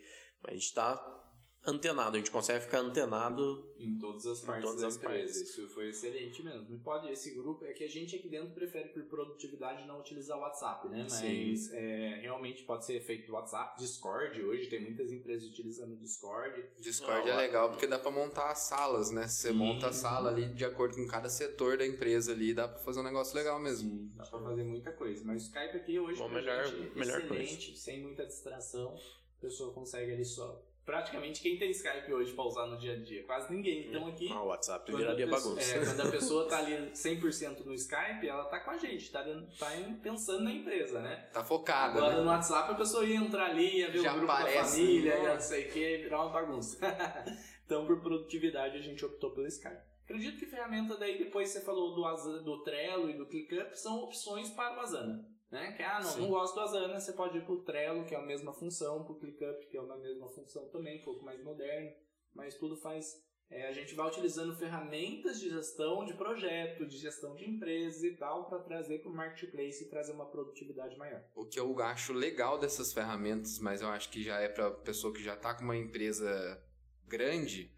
Mas a gente tá antenado, a gente consegue ficar antenado Em todas as partes todas da as empresa. partes. Isso foi excelente mesmo. E pode, esse grupo, é que a gente aqui dentro prefere por produtividade não utilizar o WhatsApp, né? Mas é, realmente pode ser feito WhatsApp, Discord, hoje tem muitas empresas utilizando o Discord. Discord Não, é legal porque dá pra montar as salas, né? Você Sim. monta a sala ali de acordo com cada setor da empresa ali, dá pra fazer um negócio legal mesmo. Sim, dá pra fazer muita coisa. Mas o Skype aqui hoje Bom, pra melhor- gente, melhor excelente, sem muita distração. A pessoa consegue ali só. Praticamente quem tem Skype hoje pra usar no dia a dia? Quase ninguém. Então aqui. Ah, o WhatsApp viraria bagunça. é, quando a pessoa tá ali 100% no Skype, ela tá com a gente, tá, tá pensando na empresa, né? Tá focada, Agora né? no WhatsApp a pessoa ia entrar ali, ia ver Já o grupo aparece, da família, né? não sei o que, virar uma bagunça. então, por produtividade, a gente optou pelo Skype. Acredito que ferramenta daí, depois você falou do, Asana, do Trello e do ClickUp, são opções para o Asana. Né? Que, ah, não, Sim. não gosto do Asana, você pode ir pro Trello, que é a mesma função, pro ClickUp, que é a mesma função também, um pouco mais moderno, mas tudo faz... é, a gente vai utilizando ferramentas de gestão de projeto, de gestão de empresas e tal, para trazer para o marketplace e trazer uma produtividade maior. O que eu acho legal dessas ferramentas, mas eu acho que já é pra pessoa que já tá com uma empresa grande,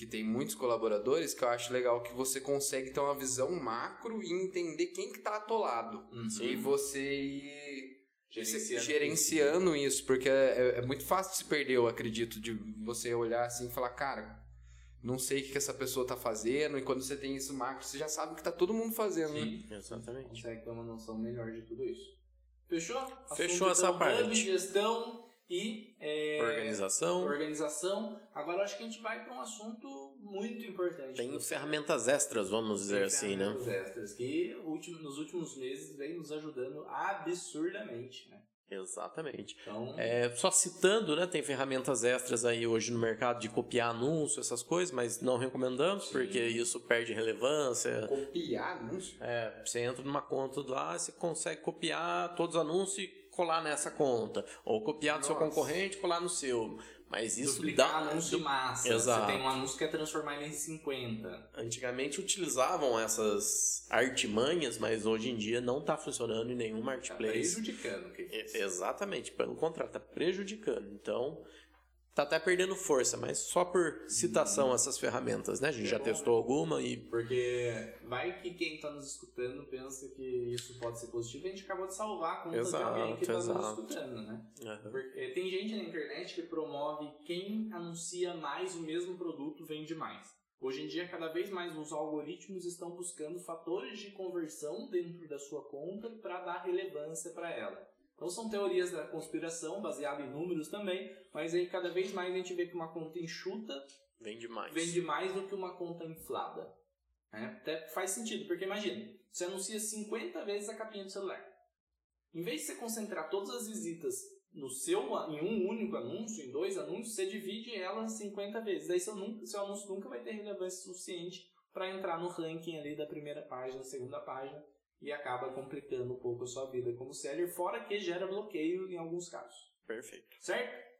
que tem muitos colaboradores, que eu acho legal que você consegue ter uma visão macro e entender quem que tá atolado. E você ir Gerenciando. gerenciando isso, porque é, é muito fácil se perder, eu acredito, de você olhar assim e falar, cara, não sei o que que essa pessoa tá fazendo, e quando você tem isso macro, você já sabe o que tá todo mundo fazendo, né? Sim. Exatamente. consegue ter uma noção melhor de tudo isso. Fechou? Fechou Assunto, essa então, parte. gestão e é, Organização. organização. Agora acho que a gente vai para um assunto muito importante. Tem ferramentas extras, vamos dizer Tem assim, né? ferramentas extras que nos últimos meses vem nos ajudando absurdamente. Né? Exatamente. Então, É, só citando, né? Tem ferramentas extras aí hoje no mercado de copiar anúncio, essas coisas, mas não recomendamos, porque isso perde relevância. Copiar anúncio? É, você entra numa conta lá, você consegue copiar todos os anúncios e colar nessa conta. Ou copiar do seu concorrente e colar no seu. Mas isso duplicar dá. anúncio de massa. Exato. Você tem um anúncio que é transformar ele em 50. Antigamente utilizavam essas artimanhas, mas hoje em dia não está funcionando em nenhum Tá marketplace. prejudicando. quem E- faz. Exatamente, pelo contrário, está prejudicando. Então, tá até perdendo força, mas só por citação essas ferramentas, né? A gente já É bom, testou alguma e Porque vai que quem está nos escutando pensa que isso pode ser positivo e a gente acabou de salvar a conta Exato, de alguém que está nos escutando, né? Aham. Porque tem gente na internet que promove quem anuncia mais o mesmo produto vende mais. Hoje em dia, cada vez mais os algoritmos estão buscando fatores de conversão dentro da sua conta para dar relevância para ela. Então são teorias da conspiração, baseadas em números também, mas aí cada vez mais a gente vê que uma conta enxuta vende mais. vende mais do que uma conta inflada. né? Até faz sentido, porque imagina, você anuncia 50 vezes a capinha do celular. Em vez de você concentrar todas as visitas no seu, em um único anúncio, em dois anúncios, você divide elas 50 vezes. Daí seu, seu anúncio nunca vai ter relevância suficiente para entrar no ranking ali da primeira página, segunda página, e acaba complicando um pouco a sua vida como seller, fora que gera bloqueio em alguns casos. Perfeito. Certo?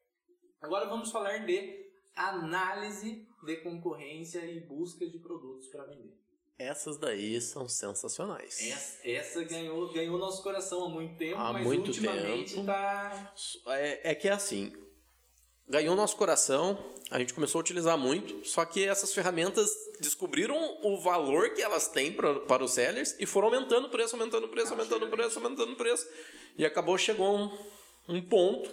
Agora vamos falar de análise de concorrência e busca de produtos para vender. Essas daí são sensacionais. Essa, essa ganhou, ganhou nosso coração há muito tempo, Há mas muito ultimamente tempo. tá. É, é que é assim, ganhou nosso coração, a gente começou a utilizar muito, só que essas ferramentas descobriram o valor que elas têm pra, para os sellers e foram aumentando o preço, aumentando o preço, aumentando o preço, aumentando o preço. E acabou, chegou um, um ponto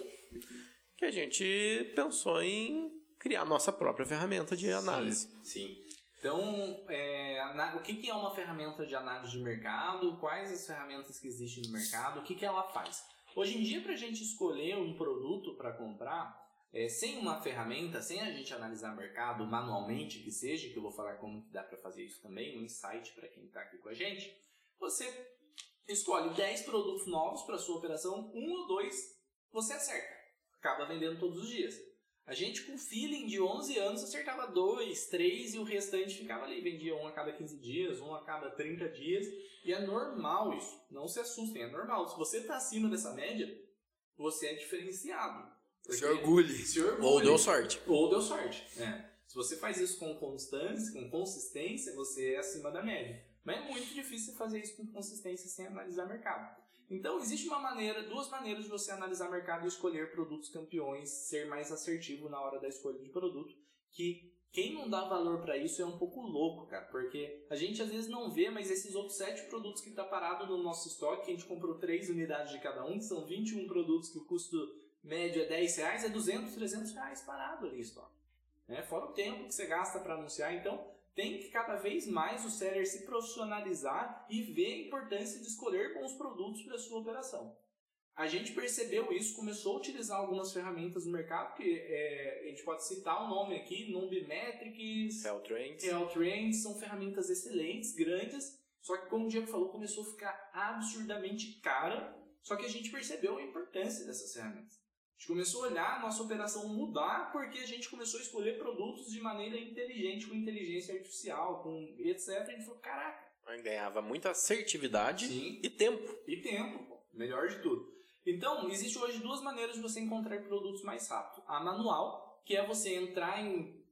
que a gente pensou em criar nossa própria ferramenta de análise. Sim. sim. Então, é, o que é uma ferramenta de análise de mercado? Quais as ferramentas que existem no mercado? O que, que ela faz? Hoje em dia, para a gente escolher um produto para comprar, é, sem uma ferramenta, sem a gente analisar mercado manualmente, que seja, que eu vou falar como que dá para fazer isso também, um insight para quem está aqui com a gente, você escolhe 10 produtos novos para sua operação, um ou dois você acerta. Acaba vendendo todos os dias. A gente, com feeling de 11 anos, acertava dois, três e o restante ficava ali. Vendia um a cada 15 dias, um a cada 30 dias. E é normal isso. Não se assustem, é normal. Se você está acima dessa média, você é diferenciado. Se orgulhe. Se orgulhe. Ou deu sorte. Ou deu sorte. É. Se você faz isso com constância, com consistência, você é acima da média. Mas é muito difícil fazer isso com consistência sem analisar mercado. Então, existe uma maneira, duas maneiras de você analisar mercado e escolher produtos campeões, ser mais assertivo na hora da escolha de produto, que quem não dá valor para isso é um pouco louco, cara, porque a gente às vezes não vê, mas esses outros sete produtos que tá parado no nosso estoque, que a gente comprou três unidades de cada um, que são 21 produtos que o custo médio é 10 reais, é 200, 300 reais parado ali estoque. Né? Fora o tempo que você gasta para anunciar, então tem que cada vez mais o seller se profissionalizar e ver a importância de escolher bons produtos para sua operação. A gente percebeu isso, começou a utilizar algumas ferramentas no mercado, que é, a gente pode citar o nome aqui, Numbimetrics, Cell Trends. Real Trends, são ferramentas excelentes, grandes, só que como o Diego falou, começou a ficar absurdamente cara, só que a gente percebeu a importância dessas ferramentas. A gente começou a olhar a nossa operação mudar porque a gente começou a escolher produtos de maneira inteligente, com inteligência artificial, com etc. A gente falou, caraca, Ganhava muita assertividade sim, e tempo. e tempo, pô. melhor de tudo. Então, existe hoje duas maneiras de você encontrar produtos mais rápido. A manual, que é você entrar em,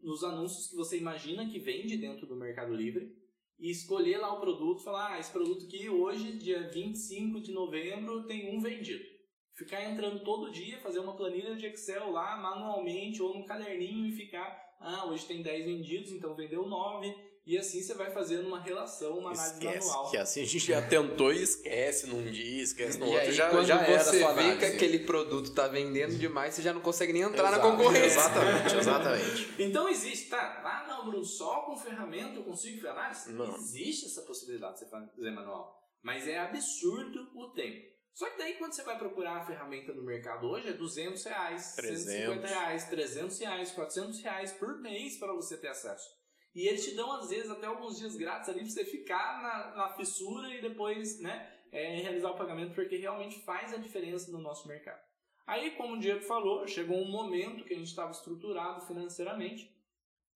nos anúncios que você imagina que vende dentro do Mercado Livre e escolher lá o produto, falar, ah, esse produto aqui hoje, dia 25 de novembro, tem um vendido. Ficar entrando todo dia, fazer uma planilha de Excel lá manualmente ou num caderninho e ficar, ah, hoje tem 10 vendidos, então vendeu 9. E assim você vai fazendo uma relação, uma análise Esquece. manual. Que assim a gente já tentou e esquece num dia, esquece no E outro. aí, já, quando já era você sua vê análise. que aquele produto tá vendendo demais, você já não consegue nem entrar na Exato. concorrência. Exatamente, exatamente. Então existe, tá? Ah, não, Bruno, só com ferramenta eu consigo fazer análise? Não. Existe essa possibilidade de você fazer manual. Mas é absurdo o tempo. Só que daí quando você vai procurar a ferramenta no mercado hoje é 200 reais, 300. 150 reais, 300 reais, 400 reais por mês para você ter acesso. E eles te dão, às vezes, até alguns dias grátis ali pra você ficar na, na fissura e depois, né? é, realizar o pagamento porque realmente faz a diferença no nosso mercado. Aí, como o Diego falou, chegou um momento que a gente estava estruturado financeiramente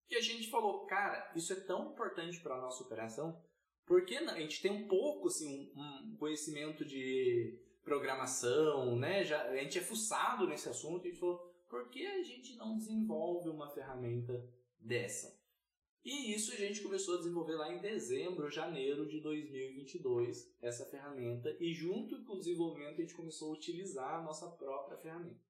e a gente falou, cara, isso é tão importante para a nossa operação, porque a gente tem um pouco assim, um, conhecimento de programação, né? Já, a gente é fuçado nesse assunto e falou, por que a gente não desenvolve uma ferramenta dessa? E isso a gente começou a desenvolver lá em dezembro, janeiro de 2022, essa ferramenta, e junto com o desenvolvimento a gente começou a utilizar a nossa própria ferramenta.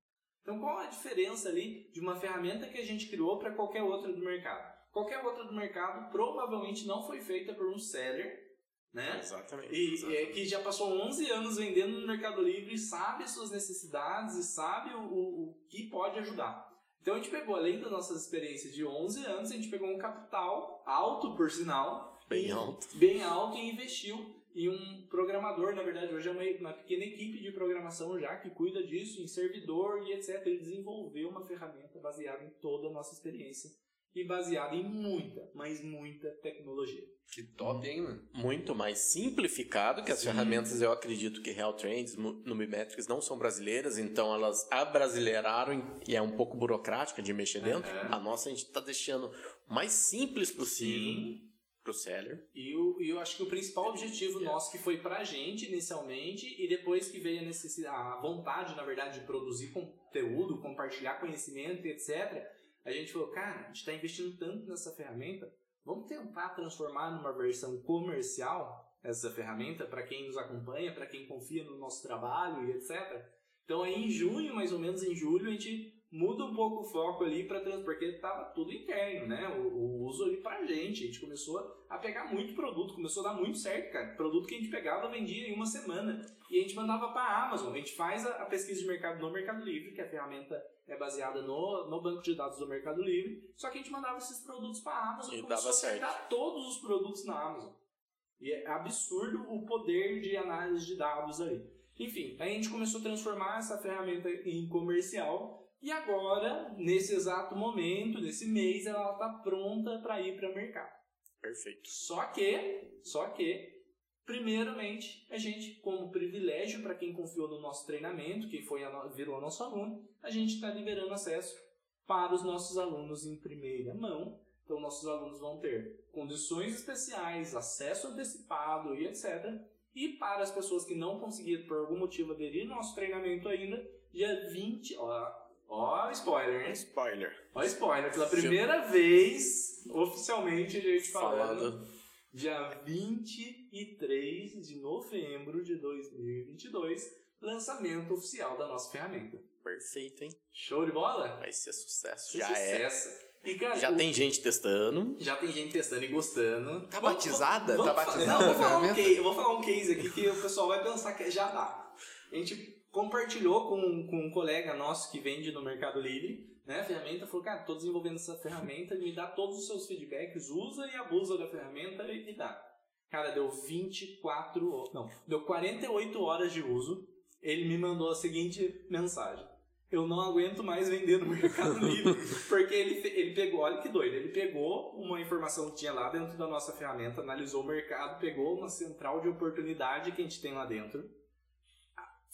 Então, qual a diferença ali de uma ferramenta que a gente criou para qualquer outra do mercado? Qualquer outra do mercado provavelmente não foi feita por um seller, né? Exatamente. E exatamente. É, que já passou 11 anos vendendo no Mercado Livre, sabe as suas necessidades e sabe o, o, o que pode ajudar. Então a gente pegou, além das nossas experiências de 11 anos, a gente pegou um capital alto, por sinal. Bem e, alto. Bem alto e investiu em um programador, na verdade, hoje é uma, uma pequena equipe de programação já que cuida disso, em servidor e etc. Ele desenvolveu uma ferramenta baseada em toda a nossa experiência e baseada em muita, mas muita tecnologia. Que top, hein, mano? Muito mais simplificado, que as Sim. ferramentas eu acredito que Real Trends, Numimetrics não são brasileiras, então elas abrasileiraram e é um pouco burocrática de mexer dentro. Aham. A nossa a gente está deixando o mais simples possível Sim. pro seller. E eu, e eu acho que o principal objetivo nosso que foi pra gente inicialmente e depois que veio a necessidade, a vontade, na verdade, de produzir conteúdo, compartilhar conhecimento e etc. A gente falou, cara, a gente está investindo tanto nessa ferramenta, vamos tentar transformar numa versão comercial essa ferramenta para quem nos acompanha, para quem confia no nosso trabalho e etc. Então aí em junho, mais ou menos em julho, a gente muda um pouco o foco ali para porque tava tudo interno, né? O, o uso ali pra gente. A gente começou a pegar muito produto, começou a dar muito certo, cara. Produto que a gente pegava vendia em uma semana e a gente mandava para Amazon. A gente faz a, a pesquisa de mercado no Mercado Livre, que a ferramenta é baseada no, no banco de dados do Mercado Livre. Só que a gente mandava esses produtos para Amazon E começou dava a todos os produtos na Amazon. E é absurdo o poder de análise de dados ali. Enfim, aí a gente começou a transformar essa ferramenta em comercial e agora, nesse exato momento, nesse mês, ela está pronta para ir para o mercado. Perfeito. Só que, só que, primeiramente, a gente, como privilégio para quem confiou no nosso treinamento, que foi a virou nosso aluno, a gente está liberando acesso para os nossos alunos em primeira mão. Então, nossos alunos vão ter condições especiais, acesso antecipado e etc. E para as pessoas que não conseguiram, por algum motivo, aderir ao nosso treinamento ainda, dia 20. Ó, ó spoiler, hein? Spoiler. Ó, spoiler. Pela primeira vez, oficialmente, a gente falando. Falando. Dia 23 de novembro de 2022, lançamento oficial da nossa ferramenta. Perfeito, hein? Show de bola? Vai ser sucesso. Já é. sucesso. E, cara, Já o- tem gente testando. já tem gente testando e gostando. Tá Vamos- batizada? vamos Tá batizada Não, vou, falar um case, eu vou falar um case aqui que o pessoal vai pensar que já dá. A gente compartilhou com, com um colega nosso que vende no Mercado Livre, né, a ferramenta, falou, cara, tô desenvolvendo essa ferramenta, me dá todos os seus feedbacks, usa e abusa da ferramenta e me dá. Cara, deu 24, ho- não, deu 48 horas de uso, ele me mandou a seguinte mensagem. Eu não aguento mais vender no Mercado Livre. Porque ele, ele pegou, olha que doido, ele pegou uma informação que tinha lá dentro da nossa ferramenta, analisou o mercado, pegou uma central de oportunidade que a gente tem lá dentro,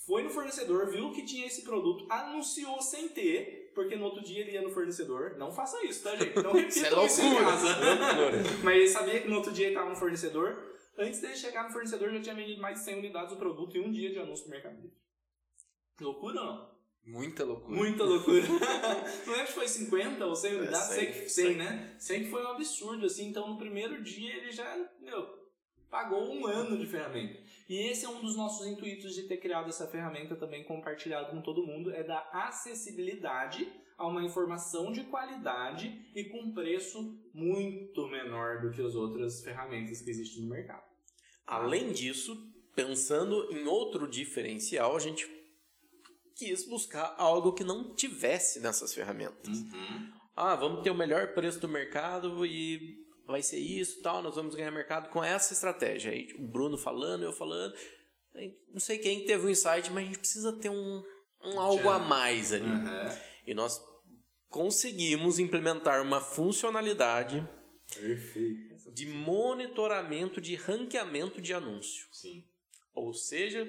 foi no fornecedor, viu que tinha esse produto, anunciou sem ter, porque no outro dia ele ia no fornecedor. Não faça isso, tá, gente? Não Isso é repitam isso em loucura. casa. Loucura. Mas ele sabia que no outro dia ele estava no fornecedor. Antes dele chegar no fornecedor, já tinha vendido mais de 100 unidades do produto em um dia de anúncio no Mercado Livre. Loucura ou não? Muita loucura. Muita loucura. não lembro se foi 50 ou 100 É, unidades, 100, sei que 100, né? Sei que foi um absurdo, assim. Então, no primeiro dia, ele já, meu, pagou um ano de ferramenta. E esse é um dos nossos intuitos de ter criado essa ferramenta também compartilhado com todo mundo, é da acessibilidade a uma informação de qualidade e com preço muito menor do que as outras ferramentas que existem no mercado. Além disso, pensando em outro diferencial, a gente quis buscar algo que não tivesse nessas ferramentas. Ah, vamos ter o melhor preço do mercado e vai ser isso, tal, nós vamos ganhar mercado com essa estratégia. Aí o Bruno falando, eu falando, não sei quem teve um insight, mas a gente precisa ter um, um algo a mais ali. E nós conseguimos implementar uma funcionalidade Perfeito. de monitoramento de ranqueamento de anúncio. Sim. Ou seja,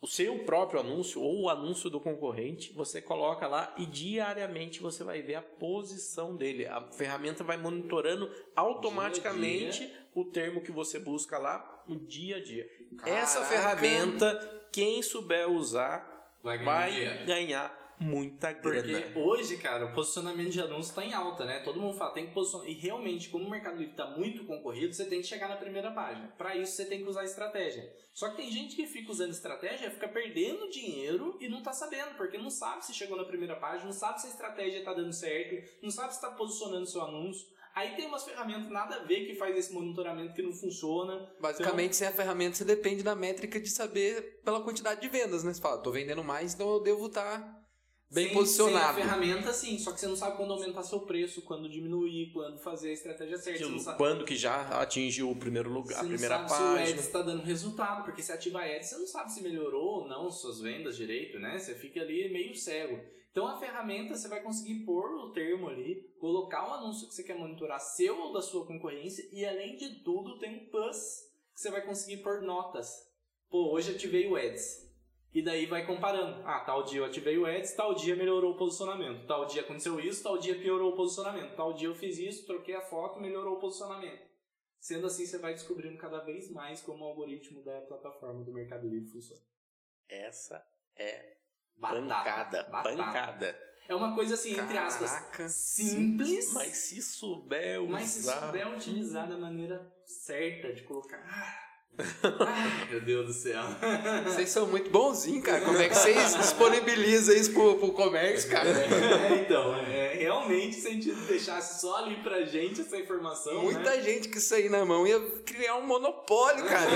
o seu próprio anúncio ou o anúncio do concorrente, você coloca lá e diariamente você vai ver a posição dele. A ferramenta vai monitorando automaticamente Dia dia. o termo que você busca lá no dia a dia. Caraca. Essa ferramenta, quem souber usar, Vai ganhar vai ganhar muita Porque grana. hoje, cara, o posicionamento de anúncio tá em alta, né? Todo mundo fala, tem que posicionar. E realmente, como o Mercado Livre tá muito concorrido, você tem que chegar na primeira página. Para isso, você tem que usar estratégia. Só que tem gente que fica usando estratégia, fica perdendo dinheiro e não tá sabendo, porque não sabe se chegou na primeira página, não sabe se a estratégia tá dando certo, não sabe se tá posicionando seu anúncio. Aí tem umas ferramentas nada a ver que faz esse monitoramento que não funciona. Basicamente, sem a ferramenta, você depende da métrica de saber pela quantidade de vendas, né? Você fala, tô vendendo mais, então eu devo estar bem Sem- posicionado. Sem a ferramenta, sim. Só que você não sabe quando aumentar seu preço, quando diminuir, quando fazer a estratégia certa. Não sabe, Quando que já atingiu o primeiro lugar, você a não primeira sabe se o página. Ads está dando resultado. Porque se ativa Ads, você não sabe se melhorou ou não suas vendas direito, né? Você fica ali meio cego. Então a ferramenta você vai conseguir pôr o termo ali, colocar o anúncio que você quer monitorar seu ou da sua concorrência e além de tudo tem um plus que você vai conseguir pôr notas. Pô, hoje ativei o Ads. E daí vai comparando. Ah, tal dia eu ativei o Ads, tal dia melhorou o posicionamento. Tal dia aconteceu isso, tal dia piorou o posicionamento. Tal dia eu fiz isso, troquei a foto, melhorou o posicionamento. Sendo assim, você vai descobrindo cada vez mais como o algoritmo da plataforma do Mercado Livre funciona. Essa é batata. pancada. É uma coisa assim, entre aspas, Caraca. simples, Mas se souber usar... mas se souber utilizar da maneira certa de colocar. Ah, meu Deus do céu. Vocês são muito bonzinhos, cara. Como é que vocês disponibilizam isso pro, pro comércio, cara? É, então, é, realmente, se a gente deixasse só ali pra gente essa informação. Muita né? gente que sair na mão ia criar um monopólio, cara.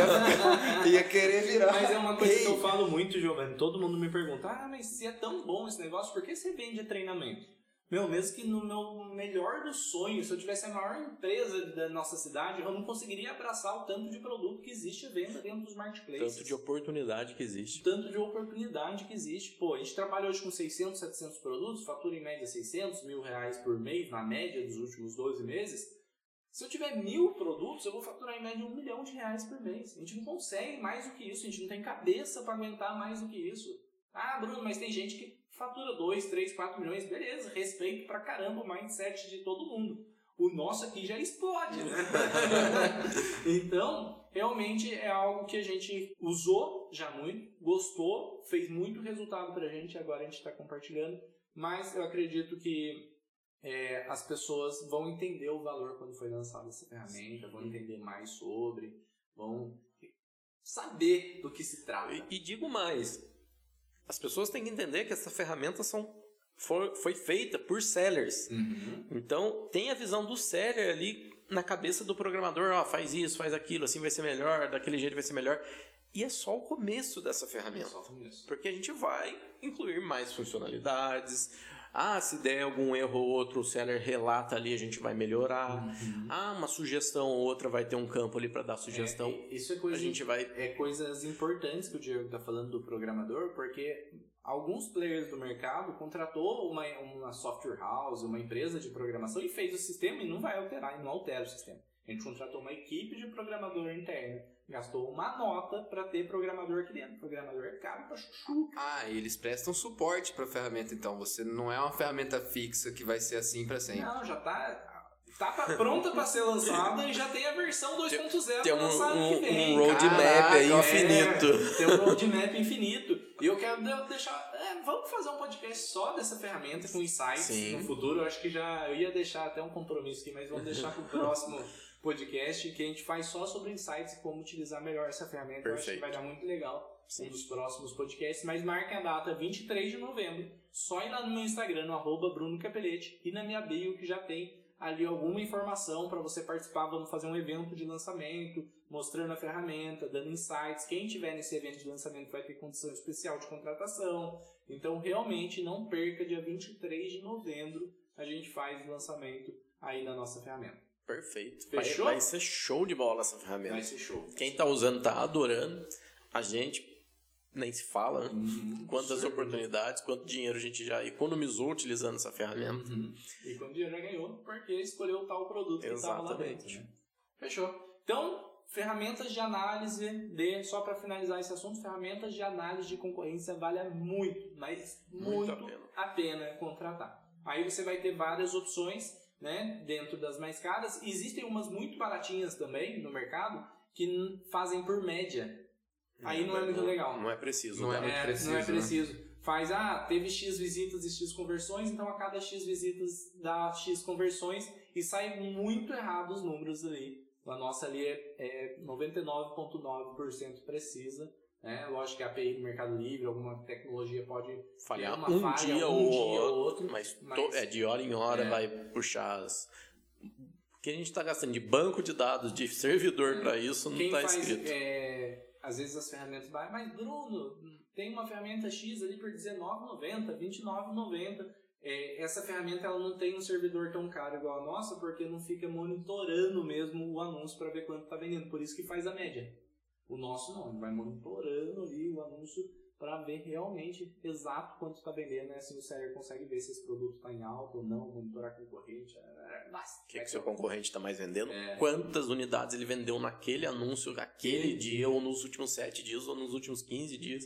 Ia, ia querer virar. Mas é uma coisa que eu falo muito, Giovanni. Todo mundo me pergunta: ah, mas se é tão bom esse negócio, por que você vende treinamento? Meu, mesmo que no meu melhor dos sonhos, se eu tivesse a maior empresa da nossa cidade, eu não conseguiria abraçar o tanto de produto que existe à venda dentro dos marketplaces. Tanto de oportunidade que existe. tanto de oportunidade que existe. Pô, a gente trabalha hoje com 600, 700 produtos, fatura em média 600 mil reais por mês, na média dos últimos 12 meses. Se eu tiver mil produtos, eu vou faturar em média um milhão de reais por mês. A gente não consegue mais do que isso, a gente não tem cabeça para aguentar mais do que isso. Ah, Bruno, mas tem gente que fatura 2, 3, 4 milhões. Beleza, respeito pra caramba o mindset de todo mundo. O nosso aqui já explode, né? então, realmente é algo que a gente usou já muito, gostou, fez muito resultado pra gente, agora a gente está compartilhando. Mas eu acredito que é, as pessoas vão entender o valor quando foi lançada essa ferramenta, vão entender mais sobre, vão saber do que se trata. E, e digo mais, as pessoas têm que entender que essa ferramenta são, foi, foi feita por sellers. Uhum. Então, tem a visão do seller ali na cabeça do programador, ó, faz isso, faz aquilo, assim vai ser melhor, daquele jeito vai ser melhor. E é só o começo dessa ferramenta. Só começo. Porque a gente vai incluir mais funcionalidades. Ah, se der algum erro ou outro, o seller relata ali, a gente vai melhorar. Uhum. Ah, uma sugestão ou outra vai ter um campo ali para dar sugestão. É, isso é a coisa gente vai é coisas importantes que o Diego está falando do programador, porque alguns players do mercado contratou uma, uma software house, uma empresa de programação e fez o sistema e não vai alterar, e não altera o sistema. A gente contratou uma equipe de programador interno, gastou uma nota para ter programador aqui dentro. Programador é caro pra chuchu. Ah, e eles prestam suporte pra ferramenta, então. Você não é uma ferramenta fixa que vai ser assim pra sempre. Não, já tá, tá pra- pronta para ser lançada e já tem a versão 2.0 ter um, lançada ano que um, vem. um roadmap Caraca, aí é. infinito. Tem um roadmap infinito. E eu quero de- deixar. é, vamos fazer um podcast só dessa ferramenta com insights Sim. no futuro. Eu acho que já. Eu ia deixar até um compromisso aqui, mas vamos deixar pro próximo podcast que a gente faz só sobre insights e como utilizar melhor essa ferramenta. Eu acho que Perfeito. vai dar muito legal. Sim. Um dos próximos podcasts, mas marque a data 23 de novembro. Só ir lá no meu Instagram, no arroba Bruno Capelete, e na minha bio que já tem ali alguma informação para você participar. Vamos fazer um evento de lançamento, mostrando a ferramenta, dando insights. Quem tiver nesse evento de lançamento vai ter condição especial de contratação. Então, realmente, não perca, dia 23 de novembro, a gente faz o lançamento aí da nossa ferramenta. Perfeito. Fechou? Vai, vai ser show de bola essa ferramenta. Vai ser show. Quem tá usando tá adorando. A gente nem se fala, né? Uhum. Quantas Super. oportunidades, quanto dinheiro a gente já economizou utilizando essa ferramenta. Uhum. E quando o dinheiro já ganhou, porque escolheu tal produto que estava lá Exatamente. dentro. né? Fechou. Então, ferramentas de análise de, só para finalizar esse assunto, ferramentas de análise de concorrência vale muito, mas muito, Muito a pena. a pena contratar. Aí você vai ter várias opções, né, dentro das mais caras. Existem umas muito baratinhas também no mercado que fazem por média. Aí não é muito legal. Não é preciso. Não é tá? muito É, preciso, não é né? preciso. Faz, ah, teve X visitas e X conversões, então a cada X visitas dá X conversões e sai muito errado os números ali. A nossa ali é, é 99,9% precisa. Né? Lógico que a API do Mercado Livre, alguma tecnologia pode Falhar uma um falha, dia um ou dia outro, ou outro, mas, mas- é, de hora em hora É. vai puxar as... O que a gente está gastando de banco de dados, de servidor para isso, não está escrito. é, às vezes as ferramentas vai, mas Bruno, tem uma ferramenta X ali por R$19,90, R$29,90. É, essa ferramenta ela não tem um servidor tão caro igual a nossa, porque não fica monitorando mesmo o anúncio para ver quanto está vendendo. Por isso que faz a média. O nosso não, ele vai monitorando ali o anúncio para ver realmente exato quanto está vendendo, né? Se o seller consegue ver se esse produto está em alta ou não, monitorar concorrente. é, Nossa, O que, vai que seu ter- concorrente está mais vendendo? É. Quantas unidades ele vendeu naquele anúncio, aquele Aquele dia, ou nos últimos 7 dias, ou nos últimos 15 dias.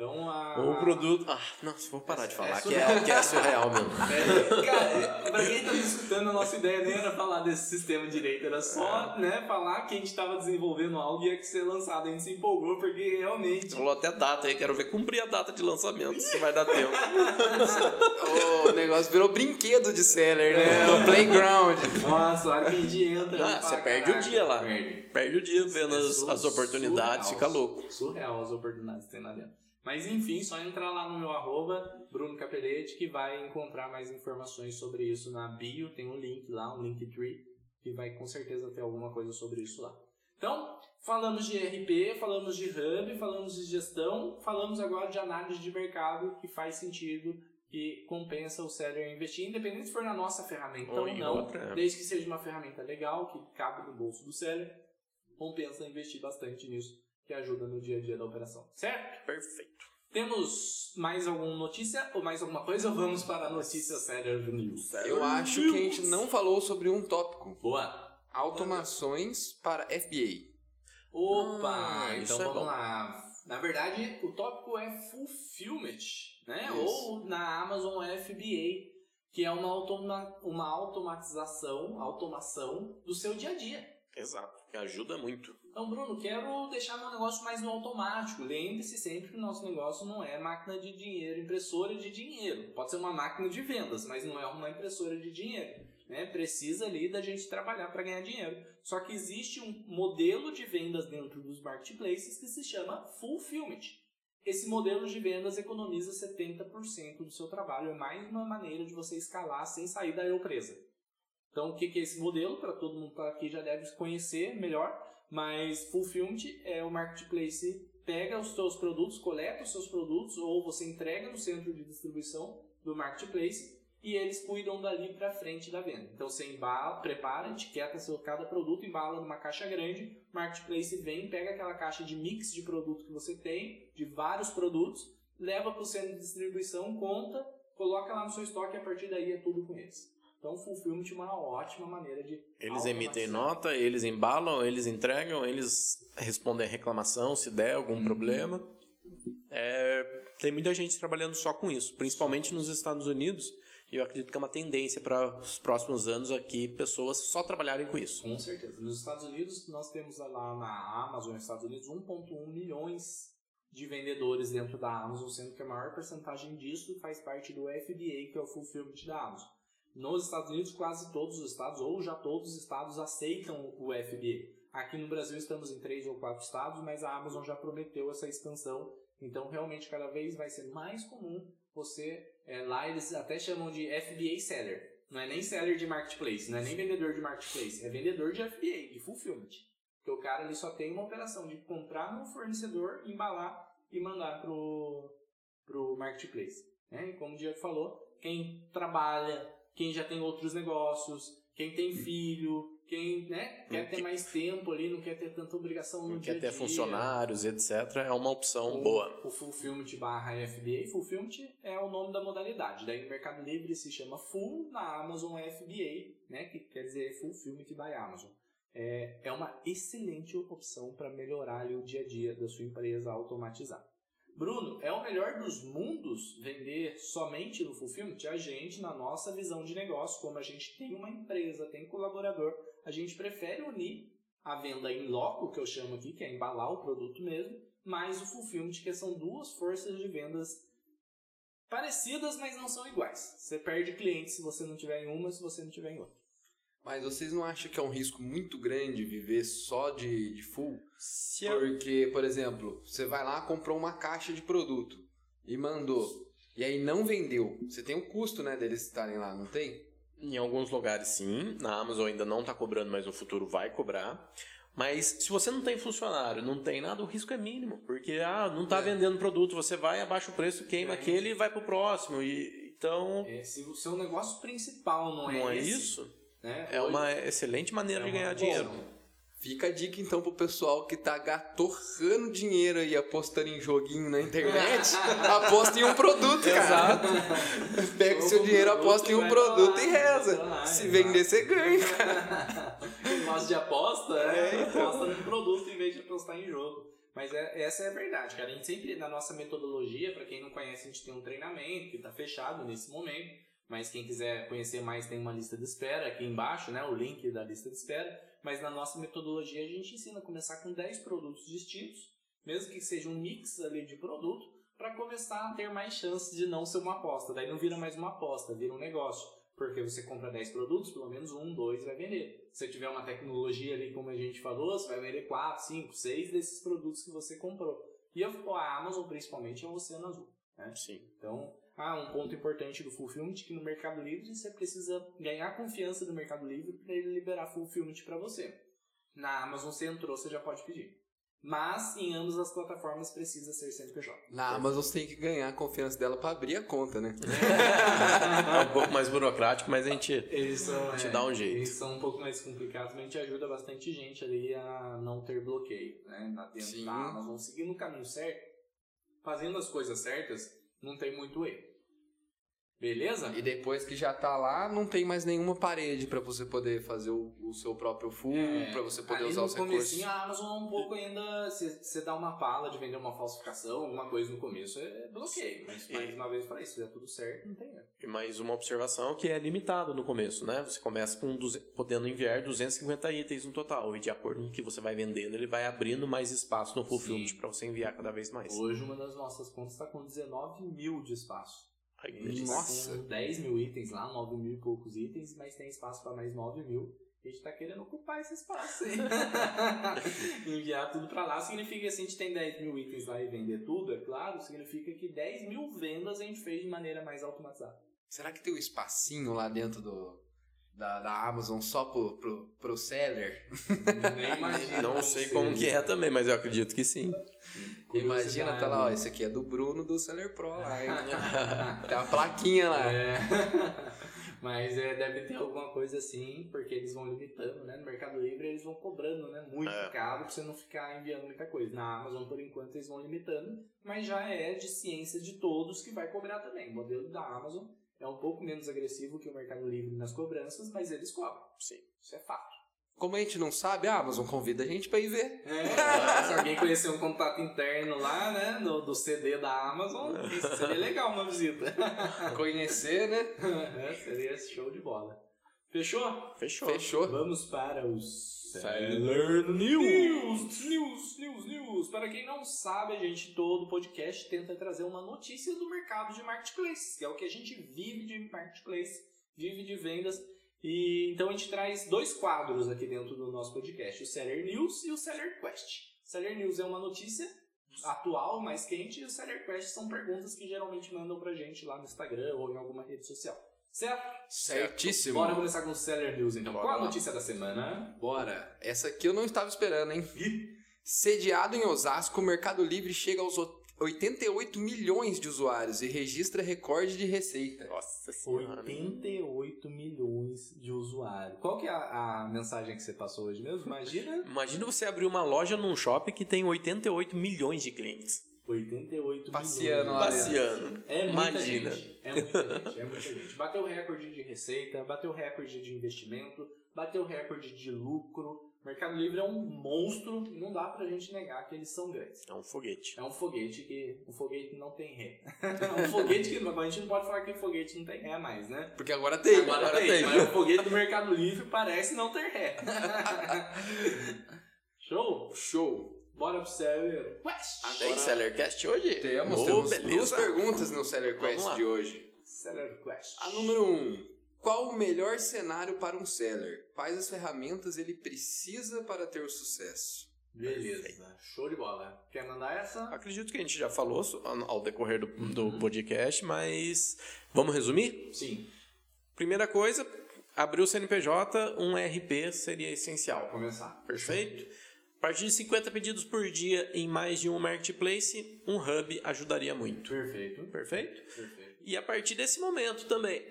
Então, a... Ou o produto. Ah, nossa, vou parar É- de é falar, que, surreal. é, que é surreal mesmo. É, cara, pra quem tá me escutando, a nossa ideia nem era falar desse sistema direito, era só É. né, falar que a gente tava desenvolvendo algo e ia ser lançado. A gente se empolgou porque realmente. Falou até data aí, quero ver cumprir a data de lançamento, se vai dar tempo. O negócio virou brinquedo de seller, né? O playground. Nossa, a hora que a gente entra. Ah, você perde o "Caraca, dia lá. Perde. Perde o dia vendo É as, as oportunidades, surreal, fica louco. Surreal as oportunidades que tem lá dentro. Mas enfim, só entrar lá no meu arroba, Bruno Capelete, que vai encontrar mais informações sobre isso na bio. Tem um link lá, um Linktree, que vai com certeza ter alguma coisa sobre isso lá. Então, falamos de RP, falamos de Hub, falamos de gestão, falamos agora de análise de mercado, que faz sentido, que compensa o seller investir, independente se for na nossa ferramenta Ou ou, não, outra, desde que seja uma ferramenta legal, que cabe no bolso do seller, compensa investir bastante nisso, que ajuda no dia a dia da operação, certo? Perfeito. Temos mais alguma notícia ou mais alguma coisa ou vamos para a notícia Seller News? Eu acho que a gente não falou sobre um tópico. Boa! Automações para FBA. Opa! Ah, então é vamos bom. lá. Na verdade, o tópico é Fulfillment, né? Isso. Ou na Amazon FBA, que é uma, automa uma automatização, automação do seu dia a dia. Exato, que ajuda muito. Então, Bruno, quero deixar meu negócio mais no automático. Lembre-se sempre que o nosso negócio não é máquina de dinheiro, impressora de dinheiro. Pode ser uma máquina de vendas, mas não é uma impressora de dinheiro. Né? Precisa ali da gente trabalhar para ganhar dinheiro. Só que existe um modelo de vendas dentro dos marketplaces que se chama Fulfillment. Esse modelo de vendas economiza 70% do seu trabalho. É mais uma maneira de você escalar sem sair da eu presa. Então, o que é esse modelo? Para todo mundo que tá aqui já deve conhecer melhor. Mas Fulfillment é o marketplace pega os seus produtos, coleta os seus produtos ou você entrega no centro de distribuição do marketplace e eles cuidam dali para frente da venda. Então você embala, prepara, etiqueta seu cada produto, embala numa caixa grande, marketplace vem, pega aquela caixa de mix de produto que você tem, de vários produtos, leva para o centro de distribuição, conta, coloca lá no seu estoque e a partir daí é tudo com eles. Então, Fulfillment é uma ótima maneira de Eles emitem nota, eles embalam, eles entregam, eles respondem a reclamação se der algum Uhum. problema. É, tem muita gente trabalhando só com isso, principalmente nos Estados Unidos. E eu acredito que é uma tendência para os próximos anos aqui pessoas só trabalharem com isso. Com certeza. Nos Estados Unidos, nós temos lá na Amazon, nos Estados Unidos, 1,1 milhões de vendedores dentro da Amazon, sendo que a maior porcentagem disso faz parte do FBA, que é o Fulfillment da Amazon. Nos Estados Unidos, quase todos os estados, ou já todos os estados, aceitam o FBA. Aqui no Brasil estamos em três ou quatro estados, mas a Amazon já prometeu essa expansão. Então, realmente, cada vez vai ser mais comum você... é, lá eles até chamam de FBA Seller. Não é nem seller de marketplace, não é nem vendedor de marketplace, é vendedor de FBA, de fulfillment. Porque o cara ele só tem uma operação de comprar no fornecedor, embalar e mandar pro, pro marketplace. Né? E como o Diego falou, quem trabalha, quem já tem outros negócios, quem tem filho, quem né, quer Não ter que- mais tempo ali, não quer ter tanta obrigação no Não dia quer a ter dia. funcionários, etc. É uma opção O- boa. O Fulfillment barra FBA. Fulfillment é o nome da modalidade. Daí no Mercado Livre se chama Full, na Amazon é FBA, né? Que quer dizer Fulfillment by Amazon. é, é uma excelente opção para melhorar ali, o dia a dia da sua empresa automatizar. Bruno, é o melhor dos mundos vender somente no Fulfillment? A gente, na nossa visão de negócio, como a gente tem uma empresa, tem colaborador, a gente prefere unir a venda em loco, que eu chamo aqui, que é embalar o produto mesmo, mais o Fulfillment, que são duas forças de vendas parecidas, mas não são iguais. Você perde clientes se você não tiver em uma, se você não tiver em outra. Mas vocês não acham que é um risco muito grande viver só de, de full? Se eu- Porque, por exemplo, você vai lá, comprou uma caixa de produto e mandou. E aí não vendeu. Você tem o custo, né, deles estarem lá, não tem? Em alguns lugares sim, na Amazon ainda não está cobrando, mas no futuro vai cobrar. Mas se você não tem funcionário, não tem nada, o risco é mínimo. Porque ah, não está É. vendendo produto, você vai, abaixa o preço, queima É. aquele e vai pro próximo. E, então, É, se o seu negócio principal não é, não é esse, isso? Né, É hoje- uma excelente maneira é de ganhar dinheiro. Fica a dica então pro pessoal que tá gatorrando dinheiro aí apostando em joguinho na internet. aposta em um produto, cara. Pega o seu dinheiro, aposta em um produto lá, e reza. lá, Se exato. vender, você ganha. Quem gosta de aposta, é, É, então. aposta no produto em vez de apostar em jogo. Mas é- essa é a verdade, cara. A gente sempre, na nossa metodologia, para quem não conhece, a gente tem um treinamento que está fechado nesse momento. Mas quem quiser conhecer mais, tem uma lista de espera aqui embaixo, né? O link da lista de espera. Mas na nossa metodologia, a gente ensina a começar com 10 produtos distintos, mesmo que seja um mix ali de produto, para começar a ter mais chances de não ser uma aposta. Daí não vira mais uma aposta, vira um negócio. Porque você compra 10 produtos, pelo menos um, dois vai vender. Se tiver uma tecnologia ali, como a gente falou, você vai vender 4, 5, 6 desses produtos que você comprou. E a a Amazon, principalmente, é o Oceano Azul. Né? Sim. Então, ah, um ponto importante do Fulfillment é que no Mercado Livre você precisa ganhar confiança do Mercado Livre para ele liberar Fulfillment para você. Na Amazon você entrou, você já pode pedir. Mas em ambas as plataformas precisa ser CNPJ. Na Amazon você tem que ganhar a confiança dela pra abrir a conta, né? É um pouco mais burocrático, mas a gente. Eles são, Te é, dá um jeito. Eles são um pouco mais complicados, mas a gente ajuda bastante gente ali a não ter bloqueio, né? Na dentro Sim. da Amazon, seguindo o caminho certo, fazendo as coisas certas, não tem muito erro. Beleza? E depois que já tá lá, não tem mais nenhuma parede pra você poder fazer o, o seu próprio full, É, pra você poder usar os recursos. a Amazon é um pouco ainda, você dá uma pala de vender uma falsificação, alguma coisa no começo, é bloqueio. Mas mais uma vez eu falei, se der tudo certo, não tem. E mais uma observação que é limitado no começo, né? Você começa com 200 podendo enviar 250 itens no total. E de acordo com o que você vai vendendo, ele vai abrindo mais espaço no fulfillment para você enviar cada vez mais. Hoje uma das nossas contas está com 19 mil de espaço. Tá Nossa. com 10 mil itens lá, 9 mil e poucos itens, mas tem espaço para mais 9 mil. A gente tá querendo ocupar esse espaço aí. Enviar tudo para lá significa que se a gente tem 10 mil itens lá e vender tudo, é claro, significa que 10 mil vendas a gente fez de maneira mais automatizada. Será que tem um espacinho lá dentro do, da, da Amazon só pro, pro, pro seller? Nem imagino Não sei como que é também, mas eu acredito que sim. Imagina, tá lá, ó, esse aqui é do Bruno do Seller Pro lá, hein? tem uma plaquinha lá. É. Mas é, deve ter alguma coisa assim, porque eles vão limitando, né? No Mercado Livre eles vão cobrando, né? Muito É. caro pra você não ficar enviando muita coisa. Na Amazon, por enquanto, eles vão limitando, mas já é de ciência de todos que vai cobrar também. O modelo da Amazon é um pouco menos agressivo que o Mercado Livre nas cobranças, mas eles cobram. Sim. Isso é fato. Como a gente não sabe, a Amazon convida a gente pra ir ver. É, se alguém conhecer um contato interno lá, né? Do, do CD da Amazon, isso seria legal uma visita. Conhecer, né? É, seria show de bola. Fechou? Fechou. Fechou. Vamos para os Seller News. News, news, news, news. Para quem não sabe, a gente todo podcast tenta trazer uma notícia do mercado de marketplace, que é o que a gente vive de marketplace, vive de vendas. E então a gente traz dois quadros aqui dentro do nosso podcast, o Seller News e o Seller Quest. Seller News é uma notícia atual, mais quente, e o Seller Quest são perguntas que geralmente mandam pra gente lá no Instagram ou em alguma rede social. Certo? Certíssimo. Bora começar com o Seller News então. Bora Qual a lá. notícia da semana? Bora. Essa aqui eu não estava esperando, hein? Sediado em Osasco, o Mercado Livre chega aos o- 88 milhões de usuários e registra recorde de receita. Nossa senhora. 88 milhões de usuários. Qual que é a, a mensagem que você passou hoje mesmo? Imagina Imagina você abrir uma loja num shopping que tem 88 milhões de clientes. 88 Passeando milhões. lá Passeando. É muita Imagina. gente. É muita gente. É muita gente. Bateu recorde de receita, bateu recorde de investimento, bateu recorde de lucro. O Mercado Livre é um monstro e não dá pra gente negar que eles são grandes. É um foguete. É um foguete que. Um foguete não tem ré. é um foguete que. A gente não pode falar que o foguete não tem ré mais, né? Porque agora tem, Agora, tem, mas o foguete do Mercado Livre parece não ter ré. Show? Show. Bora pro Seller Quest. Tem Sellercast hoje? Temos, Oh, temos beleza. duas perguntas no Seller Quest de hoje. Seller Quest. A número 1. Um, qual o melhor cenário para um seller? Quais as ferramentas ele precisa para ter o sucesso? Beleza. Show de bola. Quer mandar essa? Acredito que a gente já falou ao decorrer do, do podcast, mas vamos resumir? Sim. Primeira coisa, abrir o CNPJ, um RP seria essencial. Vou começar. Perfeito? A partir de 50 pedidos por dia em mais de um marketplace, um hub ajudaria muito. Perfeito. Perfeito? Perfeito. E a partir desse momento também.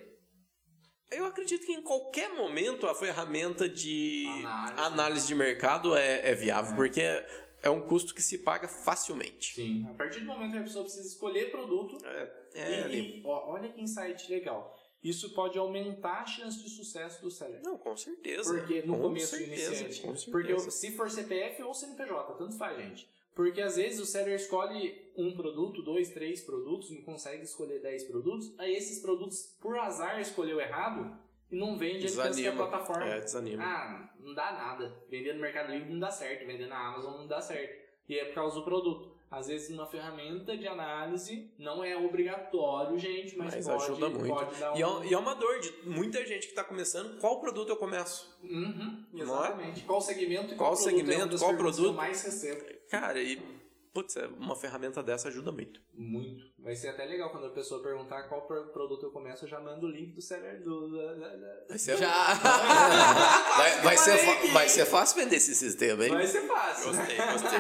Eu acredito que em qualquer momento a ferramenta de Análise. análise, de mercado é, é viável, porque é, é um custo que se paga facilmente. Sim. A partir do momento que a pessoa precisa escolher produto, É, e, é ali. e, ó, olha que insight legal. Isso pode aumentar a chance de sucesso do seller. Não, com certeza. Porque no com começo certeza, iniciante. Com certeza. Porque se for CPF ou CNPJ, tanto faz, gente. Porque às vezes o seller escolhe um produto, dois, três produtos, não consegue escolher dez produtos, aí esses produtos, por azar, escolheu errado e não vende, ele pensa que é a Desanima. plataforma. É, desanima. Ah, não dá nada. Vender no Mercado Livre não dá certo, vender na Amazon não dá certo. E é por causa do produto. Às vezes uma ferramenta de análise não é obrigatório, gente, mas, Mas pode, ajuda muito. pode dar E é, um... e é uma dor de muita gente que está começando. Qual produto eu começo? Uhum, é? exatamente. Qual segmento Qual qual, produto é segmento, das qual produto? mais recebo. Cara, e putz, é, uma ferramenta dessa ajuda muito. Muito. Vai ser até legal quando a pessoa perguntar qual pro- produto eu começo, eu já mando o link do seller do. Vai ser, Já! vai, vai ser, fa- vai ser fácil vender esse sistema, hein? Vai ser fácil. né? Gostei, gostei.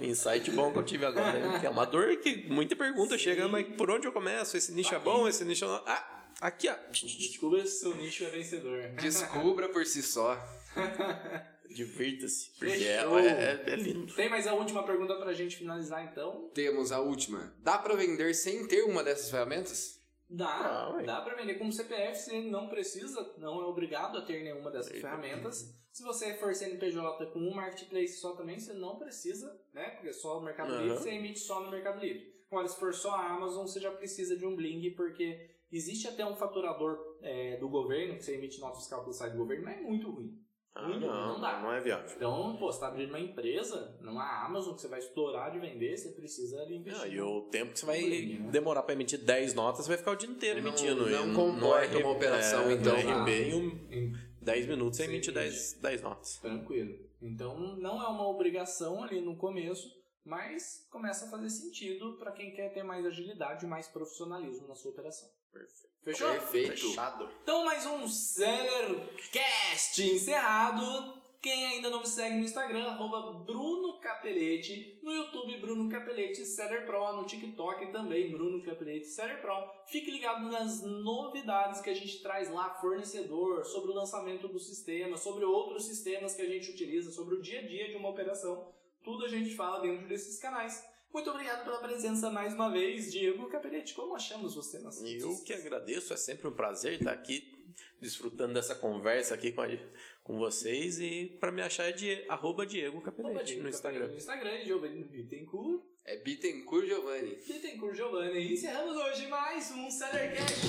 Insight bom que eu tive agora. hein? Que é uma dor que muita pergunta chega, mas por onde eu começo? Esse nicho é bom, esse nicho não. Ah, aqui, ó. Descubra se seu nicho é vencedor. Descubra por si só. Divirta-se. Porque é, Fechou. é- é lindo. Tem mais a última pergunta pra gente finalizar então? Temos a última. Dá para vender sem ter uma dessas ferramentas? Dá, Ah, dá pra vender como CPF, você não precisa, não é obrigado a ter nenhuma dessas Eita. ferramentas. Se você for CNPJ com um marketplace só também, você não precisa, né? Porque só no Mercado Aham. Livre você emite só no Mercado Livre. Agora, se for só a Amazon, você já precisa de um Bling, porque existe até um faturador é, do governo, que você emite nota fiscal pelo site do governo, mas é muito ruim. Ah, não, não dá. não é viável. Então, pô, você tá abrindo uma empresa, não a Amazon, que você vai estourar de vender, você precisa ali investir. Ah, e o tempo que você vai né? demorar pra emitir 10 notas, você vai ficar o dia inteiro Não- emitindo. não E comporta é- uma operação, é, então. No Ah. em um- em 10 minutos você emite. 10, 10 notas. Tranquilo. Então não é uma obrigação ali no começo, mas começa a fazer sentido para quem quer ter mais agilidade e mais profissionalismo na sua operação. Perfeito. Fechou? Perfeito. Fechado. Então mais um Sellercast encerrado. Quem ainda não me segue no Instagram, arroba Bruno Capelete, no YouTube Bruno Capelete Seller Pro, no TikTok também Bruno Capelete Seller Pro. Fique ligado nas novidades que a gente traz lá, fornecedor, sobre o lançamento do sistema, sobre outros sistemas que a gente utiliza, sobre o dia a dia de uma operação. Tudo a gente fala dentro desses canais. Muito obrigado pela presença mais uma vez, Diego Capelete. Como achamos você nas Eu que agradeço, é sempre um prazer estar aqui desfrutando dessa conversa aqui com, a- com vocês e para me achar é de arroba Diego Capelete no Instagram. No Instagram, Giovanni Bittencourt. É Bittencourt Giovanni. Bittencourt Giovanni. E encerramos hoje mais um Sellercast.